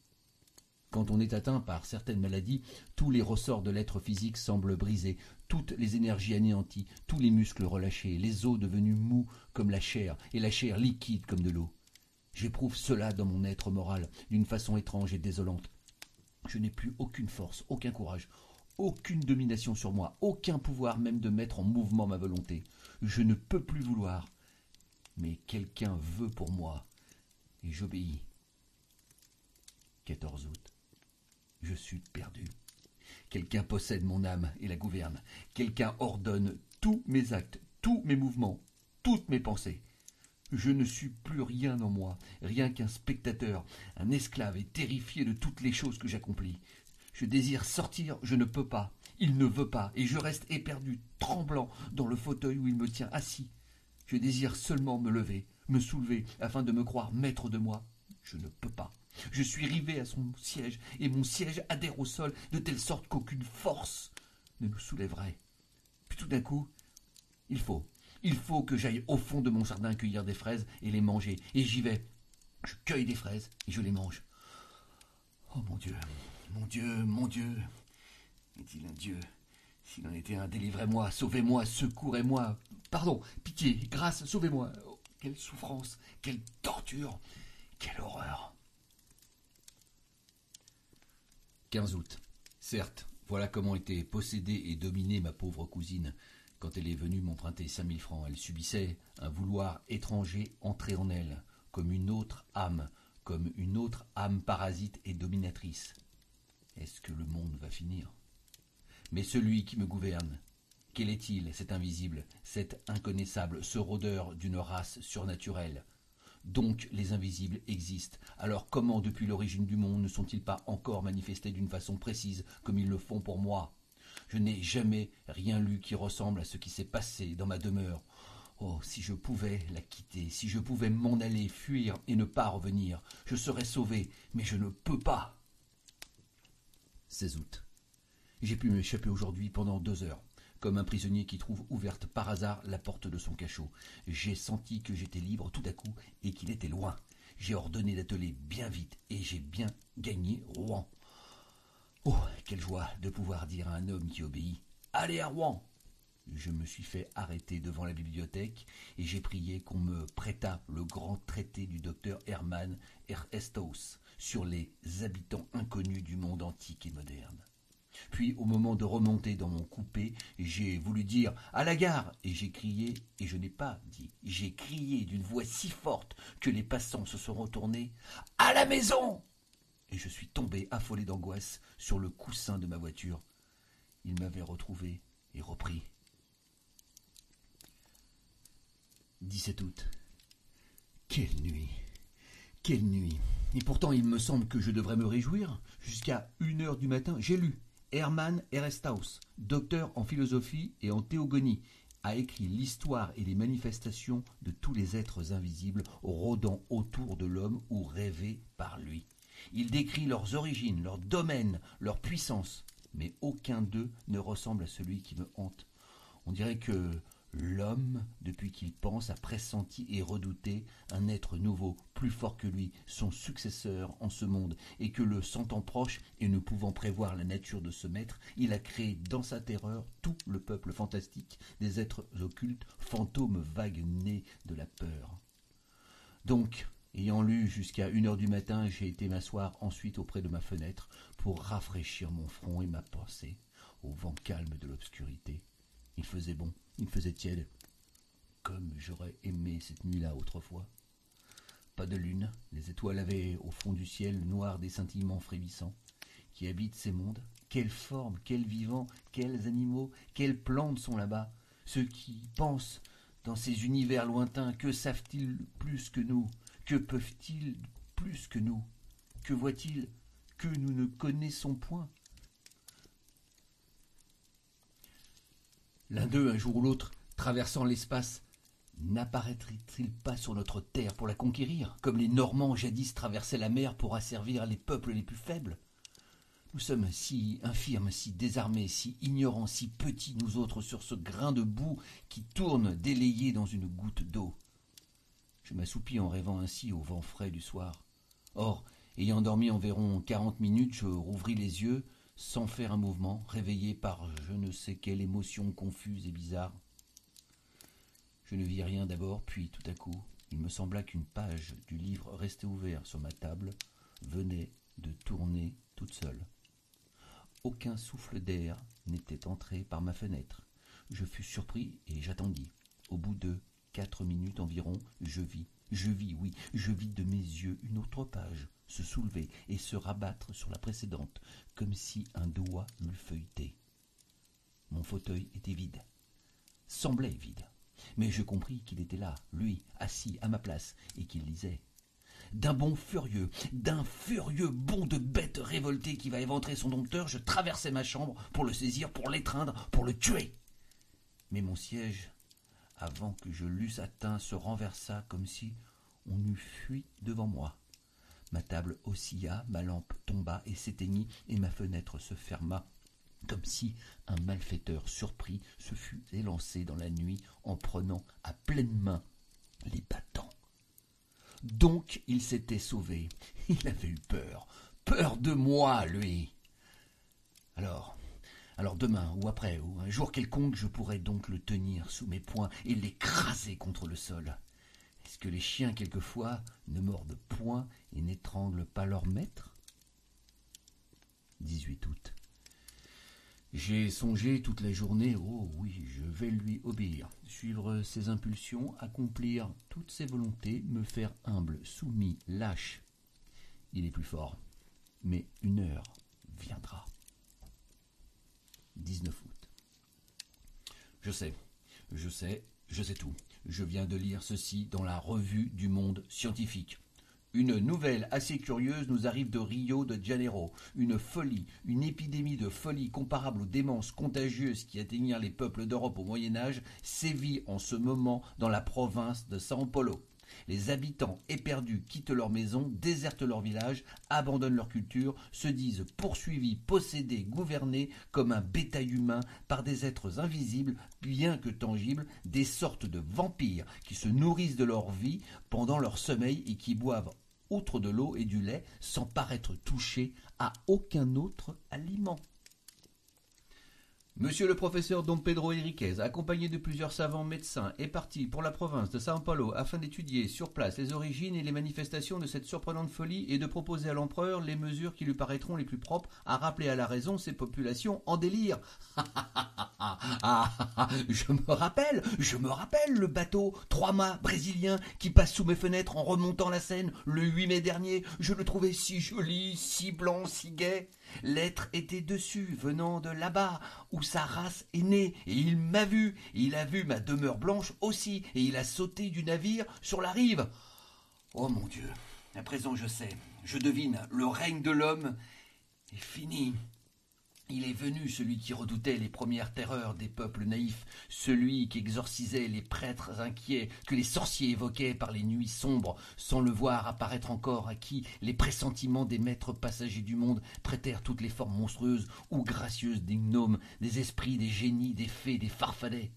Quand on est atteint par certaines maladies, tous les ressorts de l'être physique semblent brisés, toutes les énergies anéanties, tous les muscles relâchés, les os devenus mous comme la chair, et la chair liquide comme de l'eau. J'éprouve cela dans mon être moral, d'une façon étrange et désolante. Je n'ai plus aucune force, aucun courage, aucune domination sur moi, aucun pouvoir même de mettre en mouvement ma volonté. Je ne peux plus vouloir. Mais quelqu'un veut pour moi, et j'obéis. 14 août. Je suis perdu. Quelqu'un possède mon âme et la gouverne. Quelqu'un ordonne tous mes actes, tous mes mouvements, toutes mes pensées. Je ne suis plus rien en moi, rien qu'un spectateur, un esclave et terrifié de toutes les choses que j'accomplis. Je désire sortir, je ne peux pas. Il ne veut pas, et je reste éperdu, tremblant, dans le fauteuil où il me tient assis. Je désire seulement me lever, me soulever, afin de me croire maître de moi. Je ne peux pas. Je suis rivé à son siège, et mon siège adhère au sol, de telle sorte qu'aucune force ne me soulèverait. Puis tout d'un coup, il faut, il faut que j'aille au fond de mon jardin cueillir des fraises et les manger. Et j'y vais. Je cueille des fraises et je les mange. Oh mon Dieu, mon Dieu, mon Dieu. Est-il un Dieu? S'il en était un, délivrez-moi, sauvez-moi, secourez-moi. Pardon, pitié, grâce, sauvez-moi. Oh, quelle souffrance, quelle torture, quelle horreur. 15 août. Certes, voilà comment était possédée et dominée ma pauvre cousine. Quand elle est venue m'emprunter cinq mille francs, elle subissait un vouloir étranger entrer en elle, comme une autre âme, comme une autre âme parasite et dominatrice. Est-ce que le monde va finir? Mais celui qui me gouverne, quel est-il, cet invisible, cet inconnaissable, ce rôdeur d'une race surnaturelle? Donc les invisibles existent. Alors comment depuis l'origine du monde ne sont-ils pas encore manifestés d'une façon précise comme ils le font pour moi? Je n'ai jamais rien lu qui ressemble à ce qui s'est passé dans ma demeure. Oh, si je pouvais la quitter, si je pouvais m'en aller, fuir et ne pas revenir, je serais sauvé, mais je ne peux pas. 16 août. J'ai pu m'échapper aujourd'hui pendant deux heures comme un prisonnier qui trouve ouverte par hasard la porte de son cachot. J'ai senti que j'étais libre tout à coup et qu'il était loin. J'ai ordonné d'atteler bien vite et j'ai bien gagné Rouen. Oh, quelle joie de pouvoir dire à un homme qui obéit Allez à Rouen Je me suis fait arrêter devant la bibliothèque et j'ai prié qu'on me prêtât le grand traité du docteur Hermann Erstos sur les habitants inconnus du monde antique et moderne. Puis, au moment de remonter dans mon coupé, j'ai voulu dire à la gare, et j'ai crié, et je n'ai pas dit, j'ai crié d'une voix si forte que les passants se sont retournés à la maison. Et je suis tombé affolé d'angoisse sur le coussin de ma voiture. Il m'avait retrouvé et repris. 17 août. Quelle nuit Quelle nuit Et pourtant il me semble que je devrais me réjouir. Jusqu'à une heure du matin, j'ai lu, Hermann Erestaus, docteur en philosophie et en théogonie, a écrit l'histoire et les manifestations de tous les êtres invisibles rôdant autour de l'homme ou rêvés par lui. Il décrit leurs origines, leurs domaines, leur puissance, mais aucun d'eux ne ressemble à celui qui me hante. On dirait que L'homme, depuis qu'il pense, a pressenti et redouté un être nouveau, plus fort que lui, son successeur en ce monde, et que le sentant proche et ne pouvant prévoir la nature de ce maître, il a créé dans sa terreur tout le peuple fantastique des êtres occultes, fantômes vagues nés de la peur. Donc, ayant lu jusqu'à une heure du matin, j'ai été m'asseoir ensuite auprès de ma fenêtre pour rafraîchir mon front et ma pensée au vent calme de l'obscurité. Il faisait bon. Il faisait tiède. Comme j'aurais aimé cette nuit-là autrefois. Pas de lune, les étoiles avaient au fond du ciel noir des scintillements frémissants. Qui habitent ces mondes Quelles formes, quels vivants, quels animaux, quelles plantes sont là-bas? Ceux qui pensent dans ces univers lointains, que savent-ils plus que nous? Que peuvent-ils plus que nous? Que voient-ils? Que nous ne connaissons point? L'un d'eux, un jour ou l'autre, traversant l'espace, n'apparaîtrait-il pas sur notre terre pour la conquérir, comme les Normands jadis traversaient la mer pour asservir les peuples les plus faibles? Nous sommes si infirmes, si désarmés, si ignorants, si petits, nous autres, sur ce grain de boue qui tourne délayé dans une goutte d'eau. Je m'assoupis en rêvant ainsi au vent frais du soir. Or, ayant dormi environ quarante minutes, je rouvris les yeux, sans faire un mouvement, réveillé par je ne sais quelle émotion confuse et bizarre. Je ne vis rien d'abord, puis tout à coup, il me sembla qu'une page du livre resté ouvert sur ma table venait de tourner toute seule. Aucun souffle d'air n'était entré par ma fenêtre. Je fus surpris et j'attendis. Au bout de quatre minutes environ, je vis, je vis, oui, je vis de mes yeux une autre page se soulever et se rabattre sur la précédente, comme si un doigt l'eût feuilleté. Mon fauteuil était vide, semblait vide, mais je compris qu'il était là, lui, assis à ma place, et qu'il lisait. D'un bond furieux, d'un furieux bond de bête révoltée qui va éventrer son dompteur, je traversai ma chambre pour le saisir, pour l'étreindre, pour le tuer. Mais mon siège, avant que je l'eusse atteint, se renversa comme si on eût fui devant moi. Ma table oscilla, ma lampe tomba et s'éteignit, et ma fenêtre se ferma, comme si un malfaiteur surpris se fût élancé dans la nuit en prenant à pleine main les battants. Donc il s'était sauvé. Il avait eu peur. Peur de moi, lui. Alors, alors demain ou après, ou un jour quelconque, je pourrais donc le tenir sous mes poings et l'écraser contre le sol. Est-ce que les chiens, quelquefois, ne mordent point et n'étranglent pas leur maître? 18 août. J'ai songé toute la journée, oh oui, je vais lui obéir, suivre ses impulsions, accomplir toutes ses volontés, me faire humble, soumis, lâche. Il est plus fort, mais une heure viendra. 19 août. Je sais, je sais, je sais tout. Je viens de lire ceci dans la revue du monde scientifique. Une nouvelle assez curieuse nous arrive de Rio de Janeiro. Une folie, une épidémie de folie comparable aux démences contagieuses qui atteignirent les peuples d'Europe au Moyen Âge sévit en ce moment dans la province de São Paulo. Les habitants éperdus quittent leur maison, désertent leur village, abandonnent leur culture, se disent poursuivis, possédés, gouvernés comme un bétail humain par des êtres invisibles, bien que tangibles, des sortes de vampires qui se nourrissent de leur vie pendant leur sommeil et qui boivent outre de l'eau et du lait sans paraître touchés à aucun autre aliment. Monsieur le professeur Dom Pedro Henriquez, accompagné de plusieurs savants médecins, est parti pour la province de São Paulo afin d'étudier sur place les origines et les manifestations de cette surprenante folie et de proposer à l'empereur les mesures qui lui paraîtront les plus propres à rappeler à la raison ces populations en délire. *laughs* je me rappelle, je me rappelle le bateau trois mâts brésilien qui passe sous mes fenêtres en remontant la Seine le 8 mai dernier. Je le trouvais si joli, si blanc, si gai. L'être était dessus, venant de là-bas, où sa race est née, et il m'a vu, il a vu ma demeure blanche aussi, et il a sauté du navire sur la rive. Oh mon Dieu, à présent je sais, je devine, le règne de l'homme est fini. Il est venu celui qui redoutait les premières terreurs des peuples naïfs, celui qui exorcisait les prêtres inquiets que les sorciers évoquaient par les nuits sombres, sans le voir apparaître encore, à qui les pressentiments des maîtres passagers du monde prêtèrent toutes les formes monstrueuses ou gracieuses des gnomes, des esprits, des génies, des fées, des farfadets.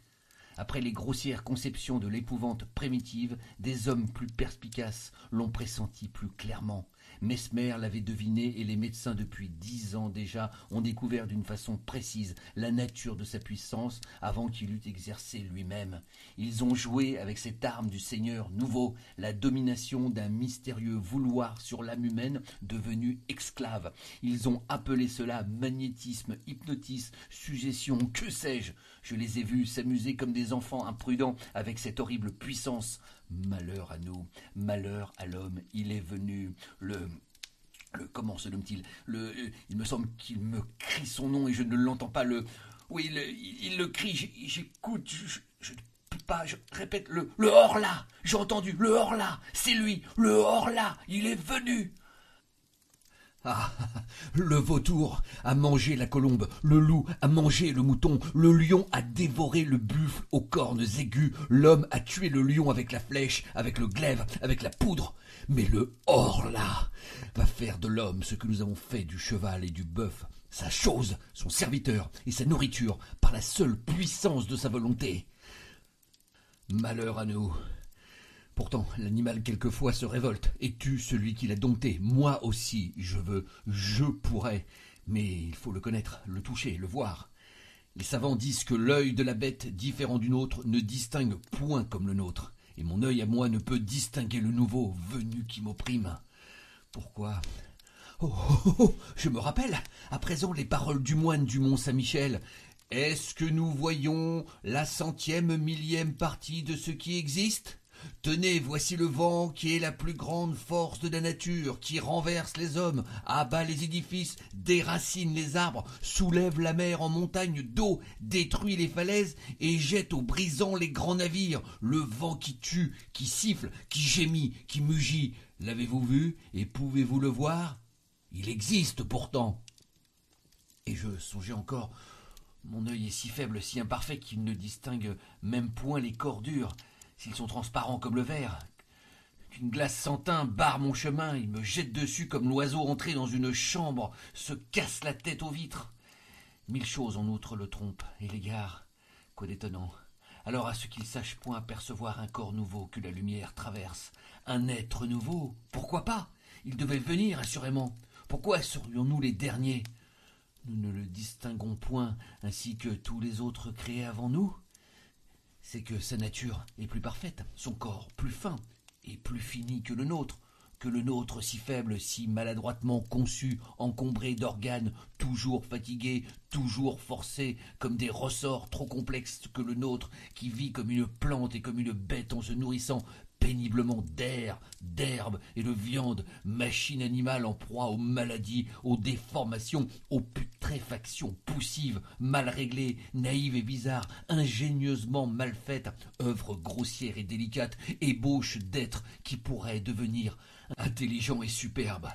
Après les grossières conceptions de l'épouvante primitive, des hommes plus perspicaces l'ont pressenti plus clairement. Mesmer l'avait deviné et les médecins depuis dix ans déjà ont découvert d'une façon précise la nature de sa puissance avant qu'il eût exercé lui-même. Ils ont joué avec cette arme du Seigneur nouveau, la domination d'un mystérieux vouloir sur l'âme humaine devenue esclave. Ils ont appelé cela magnétisme, hypnotisme, suggestion, que sais-je. Je les ai vus s'amuser comme des enfants imprudents avec cette horrible puissance. Malheur à nous, malheur à l'homme, il est venu, le, le comment se nomme-t-il? Le, il me semble qu'il me crie son nom et je ne l'entends pas. Le, oui, il le crie. J'écoute. Je, ne peux pas. Je répète le, le hors là. J'ai entendu le hors là. C'est lui. Le hors là. Il est venu. Ah. *laughs* Le vautour a mangé la colombe, le loup a mangé le mouton, le lion a dévoré le buffle aux cornes aiguës, l'homme a tué le lion avec la flèche, avec le glaive, avec la poudre. Mais le hors-là va faire de l'homme ce que nous avons fait du cheval et du bœuf, sa chose, son serviteur et sa nourriture, par la seule puissance de sa volonté. Malheur à nous. Pourtant, l'animal quelquefois se révolte et tue celui qui l'a dompté? Moi aussi, je veux, je pourrais. Mais il faut le connaître, le toucher, le voir. Les savants disent que l'œil de la bête, différent d'une autre, ne distingue point comme le nôtre, et mon œil à moi ne peut distinguer le nouveau venu qui m'opprime. Pourquoi? Oh, oh, oh, oh, je me rappelle, à présent, les paroles du moine du Mont Saint-Michel. Est-ce que nous voyons la centième millième partie de ce qui existe? Tenez, voici le vent qui est la plus grande force de la nature, qui renverse les hommes, abat les édifices, déracine les arbres, soulève la mer en montagne d'eau, détruit les falaises et jette au brisant les grands navires, le vent qui tue, qui siffle, qui gémit, qui mugit. L'avez-vous vu et pouvez-vous le voir? Il existe pourtant. Et je songeais encore. Mon œil est si faible, si imparfait qu'il ne distingue même point les corps durs s'ils sont transparents comme le verre, qu'une glace sans teint barre mon chemin, il me jette dessus comme l'oiseau entré dans une chambre, se casse la tête aux vitres. Mille choses en outre le trompent et l'égare. Quoi d'étonnant. Alors à ce qu'il sache point apercevoir un corps nouveau que la lumière traverse, un être nouveau, pourquoi pas? Il devait venir, assurément. Pourquoi serions-nous les derniers? Nous ne le distinguons point ainsi que tous les autres créés avant nous c'est que sa nature est plus parfaite, son corps plus fin et plus fini que le nôtre, que le nôtre si faible, si maladroitement conçu, encombré d'organes, toujours fatigués, toujours forcés, comme des ressorts trop complexes que le nôtre, qui vit comme une plante et comme une bête en se nourrissant péniblement d'air, d'herbe et de viande, machine animale en proie aux maladies, aux déformations, aux putréfactions poussives, mal réglées, naïves et bizarres, ingénieusement mal faites, œuvre grossière et délicate, ébauche d'êtres qui pourraient devenir intelligents et superbes.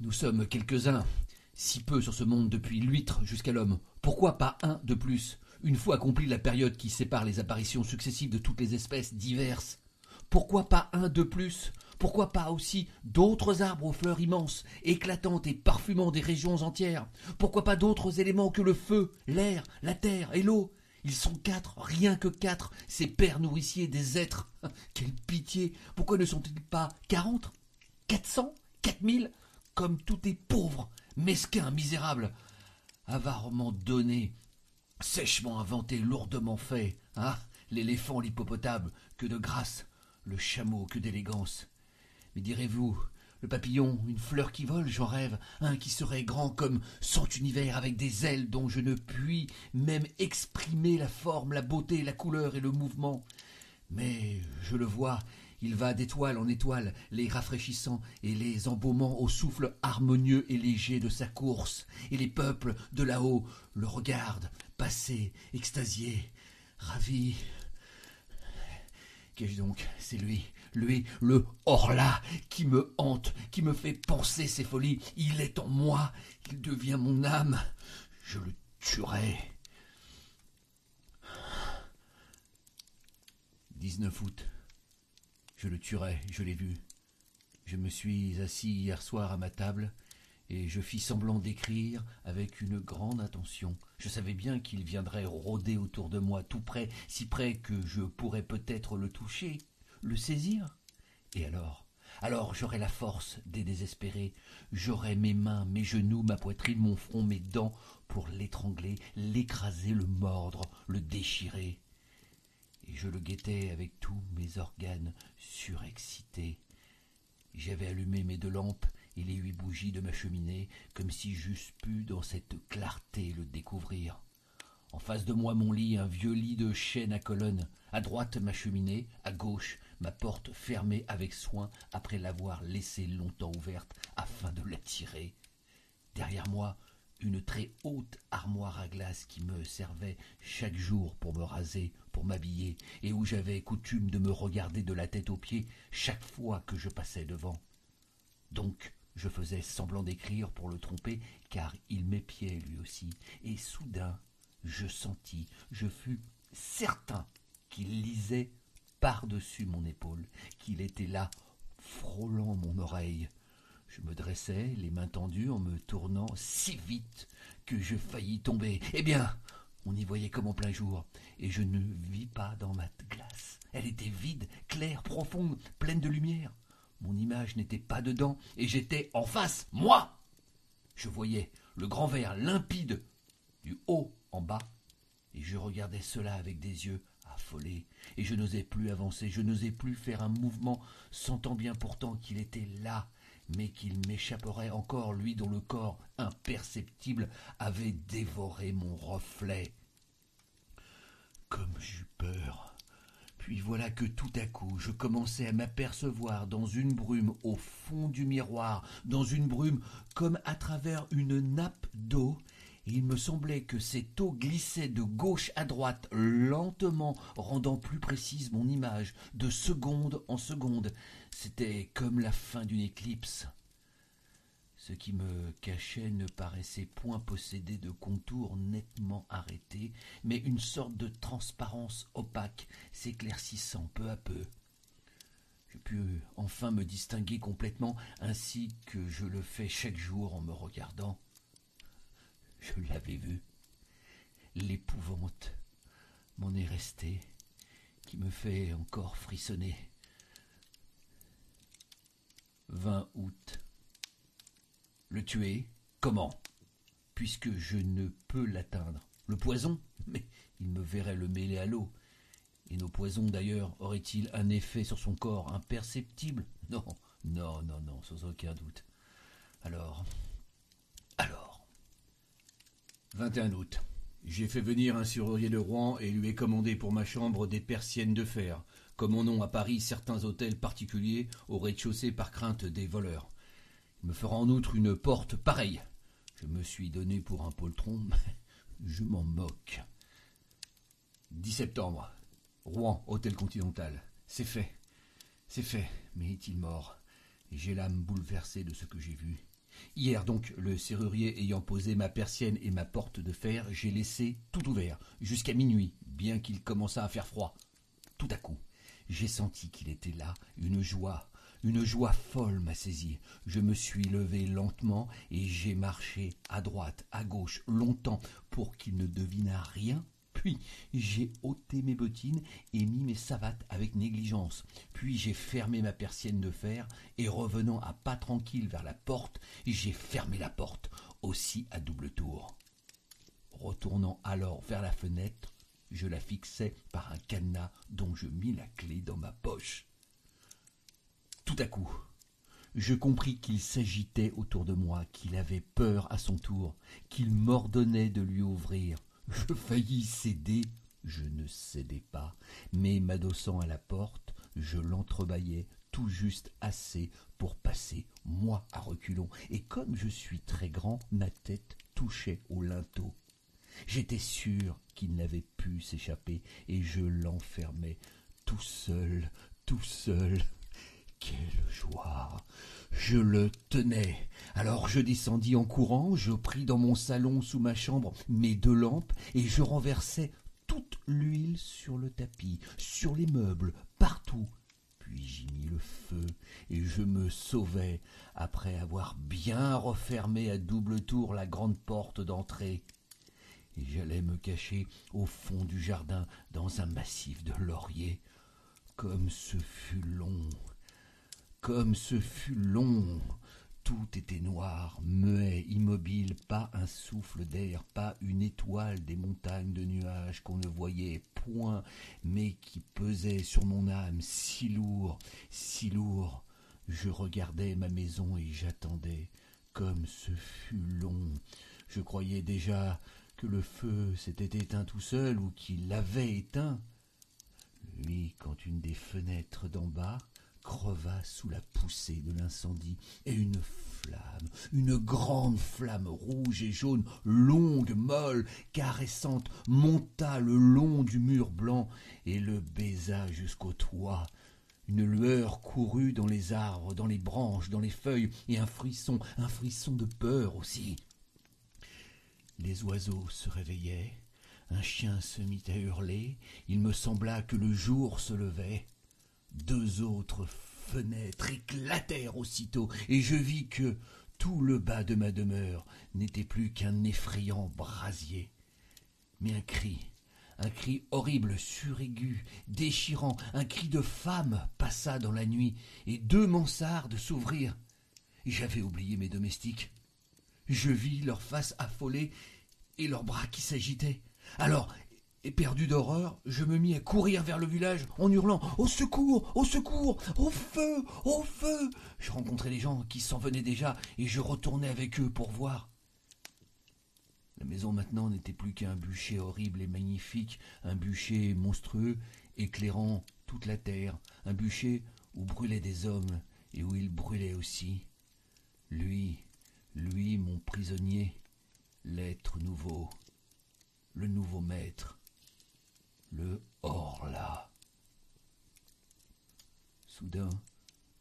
Nous sommes quelques-uns, si peu sur ce monde depuis l'huître jusqu'à l'homme. Pourquoi pas un de plus? Une fois accomplie la période qui sépare les apparitions successives de toutes les espèces diverses, pourquoi pas un de plus? Pourquoi pas aussi d'autres arbres aux fleurs immenses, éclatantes et parfumant des régions entières? Pourquoi pas d'autres éléments que le feu, l'air, la terre et l'eau? Ils sont quatre, rien que quatre, ces pères nourriciers des êtres. *laughs* Quelle pitié! Pourquoi ne sont-ils pas quarante? Quatre cents? Quatre mille? Comme tout est pauvre, mesquin, misérable, avarement donné, sèchement inventé, lourdement fait. Ah L'éléphant, l'hippopotame, que de grâce le chameau, que d'élégance. Mais direz-vous, le papillon, une fleur qui vole, j'en rêve, un qui serait grand comme cent univers avec des ailes dont je ne puis même exprimer la forme, la beauté, la couleur et le mouvement. Mais je le vois, il va d'étoile en étoile, les rafraîchissant et les embaumant au souffle harmonieux et léger de sa course, et les peuples de là-haut le regardent, passer, extasiés, ravis, Qu'ai-je donc? C'est lui, lui, le Horla, qui me hante, qui me fait penser ces folies. Il est en moi, il devient mon âme. Je le tuerai. 19 août. Je le tuerai, je l'ai vu. Je me suis assis hier soir à ma table, et je fis semblant d'écrire avec une grande attention. Je savais bien qu'il viendrait rôder autour de moi, tout près, si près que je pourrais peut-être le toucher, le saisir. Et alors? Alors j'aurais la force des désespérés, j'aurais mes mains, mes genoux, ma poitrine, mon front, mes dents, pour l'étrangler, l'écraser, le mordre, le déchirer. Et je le guettais avec tous mes organes surexcités. J'avais allumé mes deux lampes et les huit bougies de ma cheminée, comme si j'eusse pu dans cette clarté le découvrir. En face de moi mon lit, un vieux lit de chêne à colonnes, à droite ma cheminée, à gauche ma porte fermée avec soin après l'avoir laissée longtemps ouverte afin de la tirer. Derrière moi, une très haute armoire à glace qui me servait chaque jour pour me raser, pour m'habiller, et où j'avais coutume de me regarder de la tête aux pieds chaque fois que je passais devant. Donc, je faisais semblant d'écrire pour le tromper, car il m'épiait lui aussi, et soudain je sentis, je fus certain qu'il lisait par-dessus mon épaule, qu'il était là, frôlant mon oreille. Je me dressai, les mains tendues, en me tournant si vite que je faillis tomber. Eh bien, on y voyait comme en plein jour, et je ne vis pas dans ma glace. Elle était vide, claire, profonde, pleine de lumière. Mon image n'était pas dedans, et j'étais en face, moi Je voyais le grand verre limpide du haut en bas, et je regardais cela avec des yeux affolés, et je n'osais plus avancer, je n'osais plus faire un mouvement, sentant bien pourtant qu'il était là, mais qu'il m'échapperait encore, lui dont le corps imperceptible avait dévoré mon reflet. Comme j'eus peur. Puis voilà que tout à coup je commençais à m'apercevoir dans une brume au fond du miroir, dans une brume comme à travers une nappe d'eau, il me semblait que cette eau glissait de gauche à droite lentement, rendant plus précise mon image, de seconde en seconde. C'était comme la fin d'une éclipse. Ce qui me cachait ne paraissait point posséder de contours nettement arrêtés, mais une sorte de transparence opaque s'éclaircissant peu à peu. Je pus enfin me distinguer complètement, ainsi que je le fais chaque jour en me regardant. Je l'avais vu. L'épouvante m'en est restée, qui me fait encore frissonner. 20 août le tuer Comment? Puisque je ne peux l'atteindre. Le poison? Mais il me verrait le mêler à l'eau. Et nos poisons, d'ailleurs, auraient-ils un effet sur son corps imperceptible? Non, non, non, non, sans aucun doute. Alors. Alors. 21 août. J'ai fait venir un serrurier de Rouen et lui ai commandé pour ma chambre des persiennes de fer, comme on a à Paris certains hôtels particuliers au rez-de-chaussée par crainte des voleurs me fera en outre une porte pareille. Je me suis donné pour un poltron, mais je m'en moque. 10 septembre. Rouen, hôtel continental. C'est fait. C'est fait. Mais est-il mort? J'ai l'âme bouleversée de ce que j'ai vu. Hier donc, le serrurier ayant posé ma persienne et ma porte de fer, j'ai laissé tout ouvert, jusqu'à minuit, bien qu'il commençât à faire froid. Tout à coup, j'ai senti qu'il était là, une joie, une joie folle m'a saisi. Je me suis levé lentement et j'ai marché à droite, à gauche, longtemps, pour qu'il ne devinât rien. Puis j'ai ôté mes bottines et mis mes savates avec négligence. Puis j'ai fermé ma persienne de fer et revenant à pas tranquille vers la porte, j'ai fermé la porte, aussi à double tour. Retournant alors vers la fenêtre, je la fixai par un cadenas dont je mis la clé dans ma poche. Tout à coup, je compris qu'il s'agitait autour de moi, qu'il avait peur à son tour, qu'il m'ordonnait de lui ouvrir. Je faillis céder, je ne cédai pas, mais m'adossant à la porte, je l'entrebâillai tout juste assez pour passer, moi à reculons, et comme je suis très grand, ma tête touchait au linteau. J'étais sûr qu'il n'avait pu s'échapper, et je l'enfermai tout seul, tout seul. Quelle joie Je le tenais. Alors je descendis en courant, je pris dans mon salon sous ma chambre mes deux lampes, et je renversai toute l'huile sur le tapis, sur les meubles, partout. Puis j'y mis le feu, et je me sauvai, après avoir bien refermé à double tour la grande porte d'entrée. Et j'allais me cacher au fond du jardin dans un massif de lauriers. Comme ce fut long comme ce fut long, tout était noir, muet, immobile, pas un souffle d'air, pas une étoile des montagnes de nuages qu'on ne voyait point, mais qui pesait sur mon âme si lourd, si lourd. Je regardais ma maison et j'attendais, comme ce fut long. Je croyais déjà que le feu s'était éteint tout seul ou qu'il l'avait éteint. Lui, quand une des fenêtres d'en bas, creva sous la poussée de l'incendie, et une flamme, une grande flamme rouge et jaune, longue, molle, caressante, monta le long du mur blanc et le baisa jusqu'au toit. Une lueur courut dans les arbres, dans les branches, dans les feuilles, et un frisson, un frisson de peur aussi. Les oiseaux se réveillaient, un chien se mit à hurler, il me sembla que le jour se levait. Deux autres fenêtres éclatèrent aussitôt, et je vis que tout le bas de ma demeure n'était plus qu'un effrayant brasier. Mais un cri, un cri horrible, suraigu, déchirant, un cri de femme passa dans la nuit, et deux mansardes s'ouvrirent. J'avais oublié mes domestiques. Je vis leurs faces affolées et leurs bras qui s'agitaient. Alors, éperdu d'horreur, je me mis à courir vers le village en hurlant Au secours Au secours Au feu Au feu Je rencontrais les gens qui s'en venaient déjà et je retournais avec eux pour voir. La maison maintenant n'était plus qu'un bûcher horrible et magnifique, un bûcher monstrueux, éclairant toute la terre, un bûcher où brûlaient des hommes et où il brûlait aussi. Lui, lui, mon prisonnier, l'être nouveau, le nouveau maître, le hors-là. Soudain,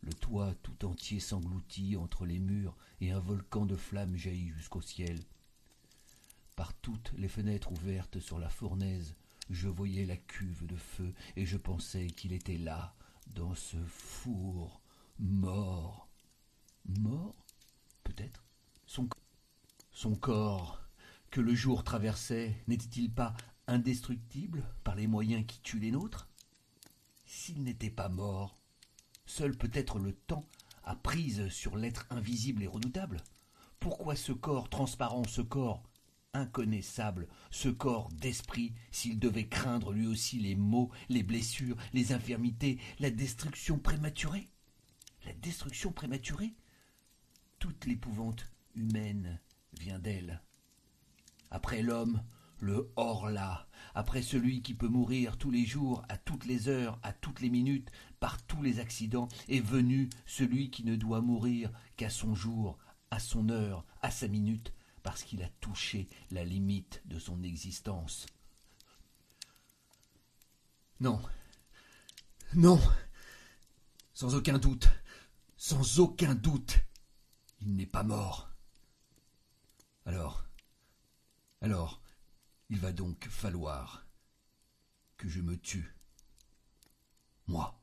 le toit tout entier s'engloutit entre les murs et un volcan de flammes jaillit jusqu'au ciel. Par toutes les fenêtres ouvertes sur la fournaise, je voyais la cuve de feu et je pensais qu'il était là, dans ce four, mort. Mort Peut-être? Son, son corps, que le jour traversait, n'était-il pas indestructible par les moyens qui tuent les nôtres S'il n'était pas mort, seul peut-être le temps a prise sur l'être invisible et redoutable. Pourquoi ce corps transparent, ce corps inconnaissable, ce corps d'esprit, s'il devait craindre lui aussi les maux, les blessures, les infirmités, la destruction prématurée? La destruction prématurée? Toute l'épouvante humaine vient d'elle. Après l'homme, le hors-là, après celui qui peut mourir tous les jours, à toutes les heures, à toutes les minutes, par tous les accidents, est venu celui qui ne doit mourir qu'à son jour, à son heure, à sa minute, parce qu'il a touché la limite de son existence. Non. Non. Sans aucun doute. Sans aucun doute. Il n'est pas mort. Alors? Alors? Il va donc falloir que je me tue. Moi.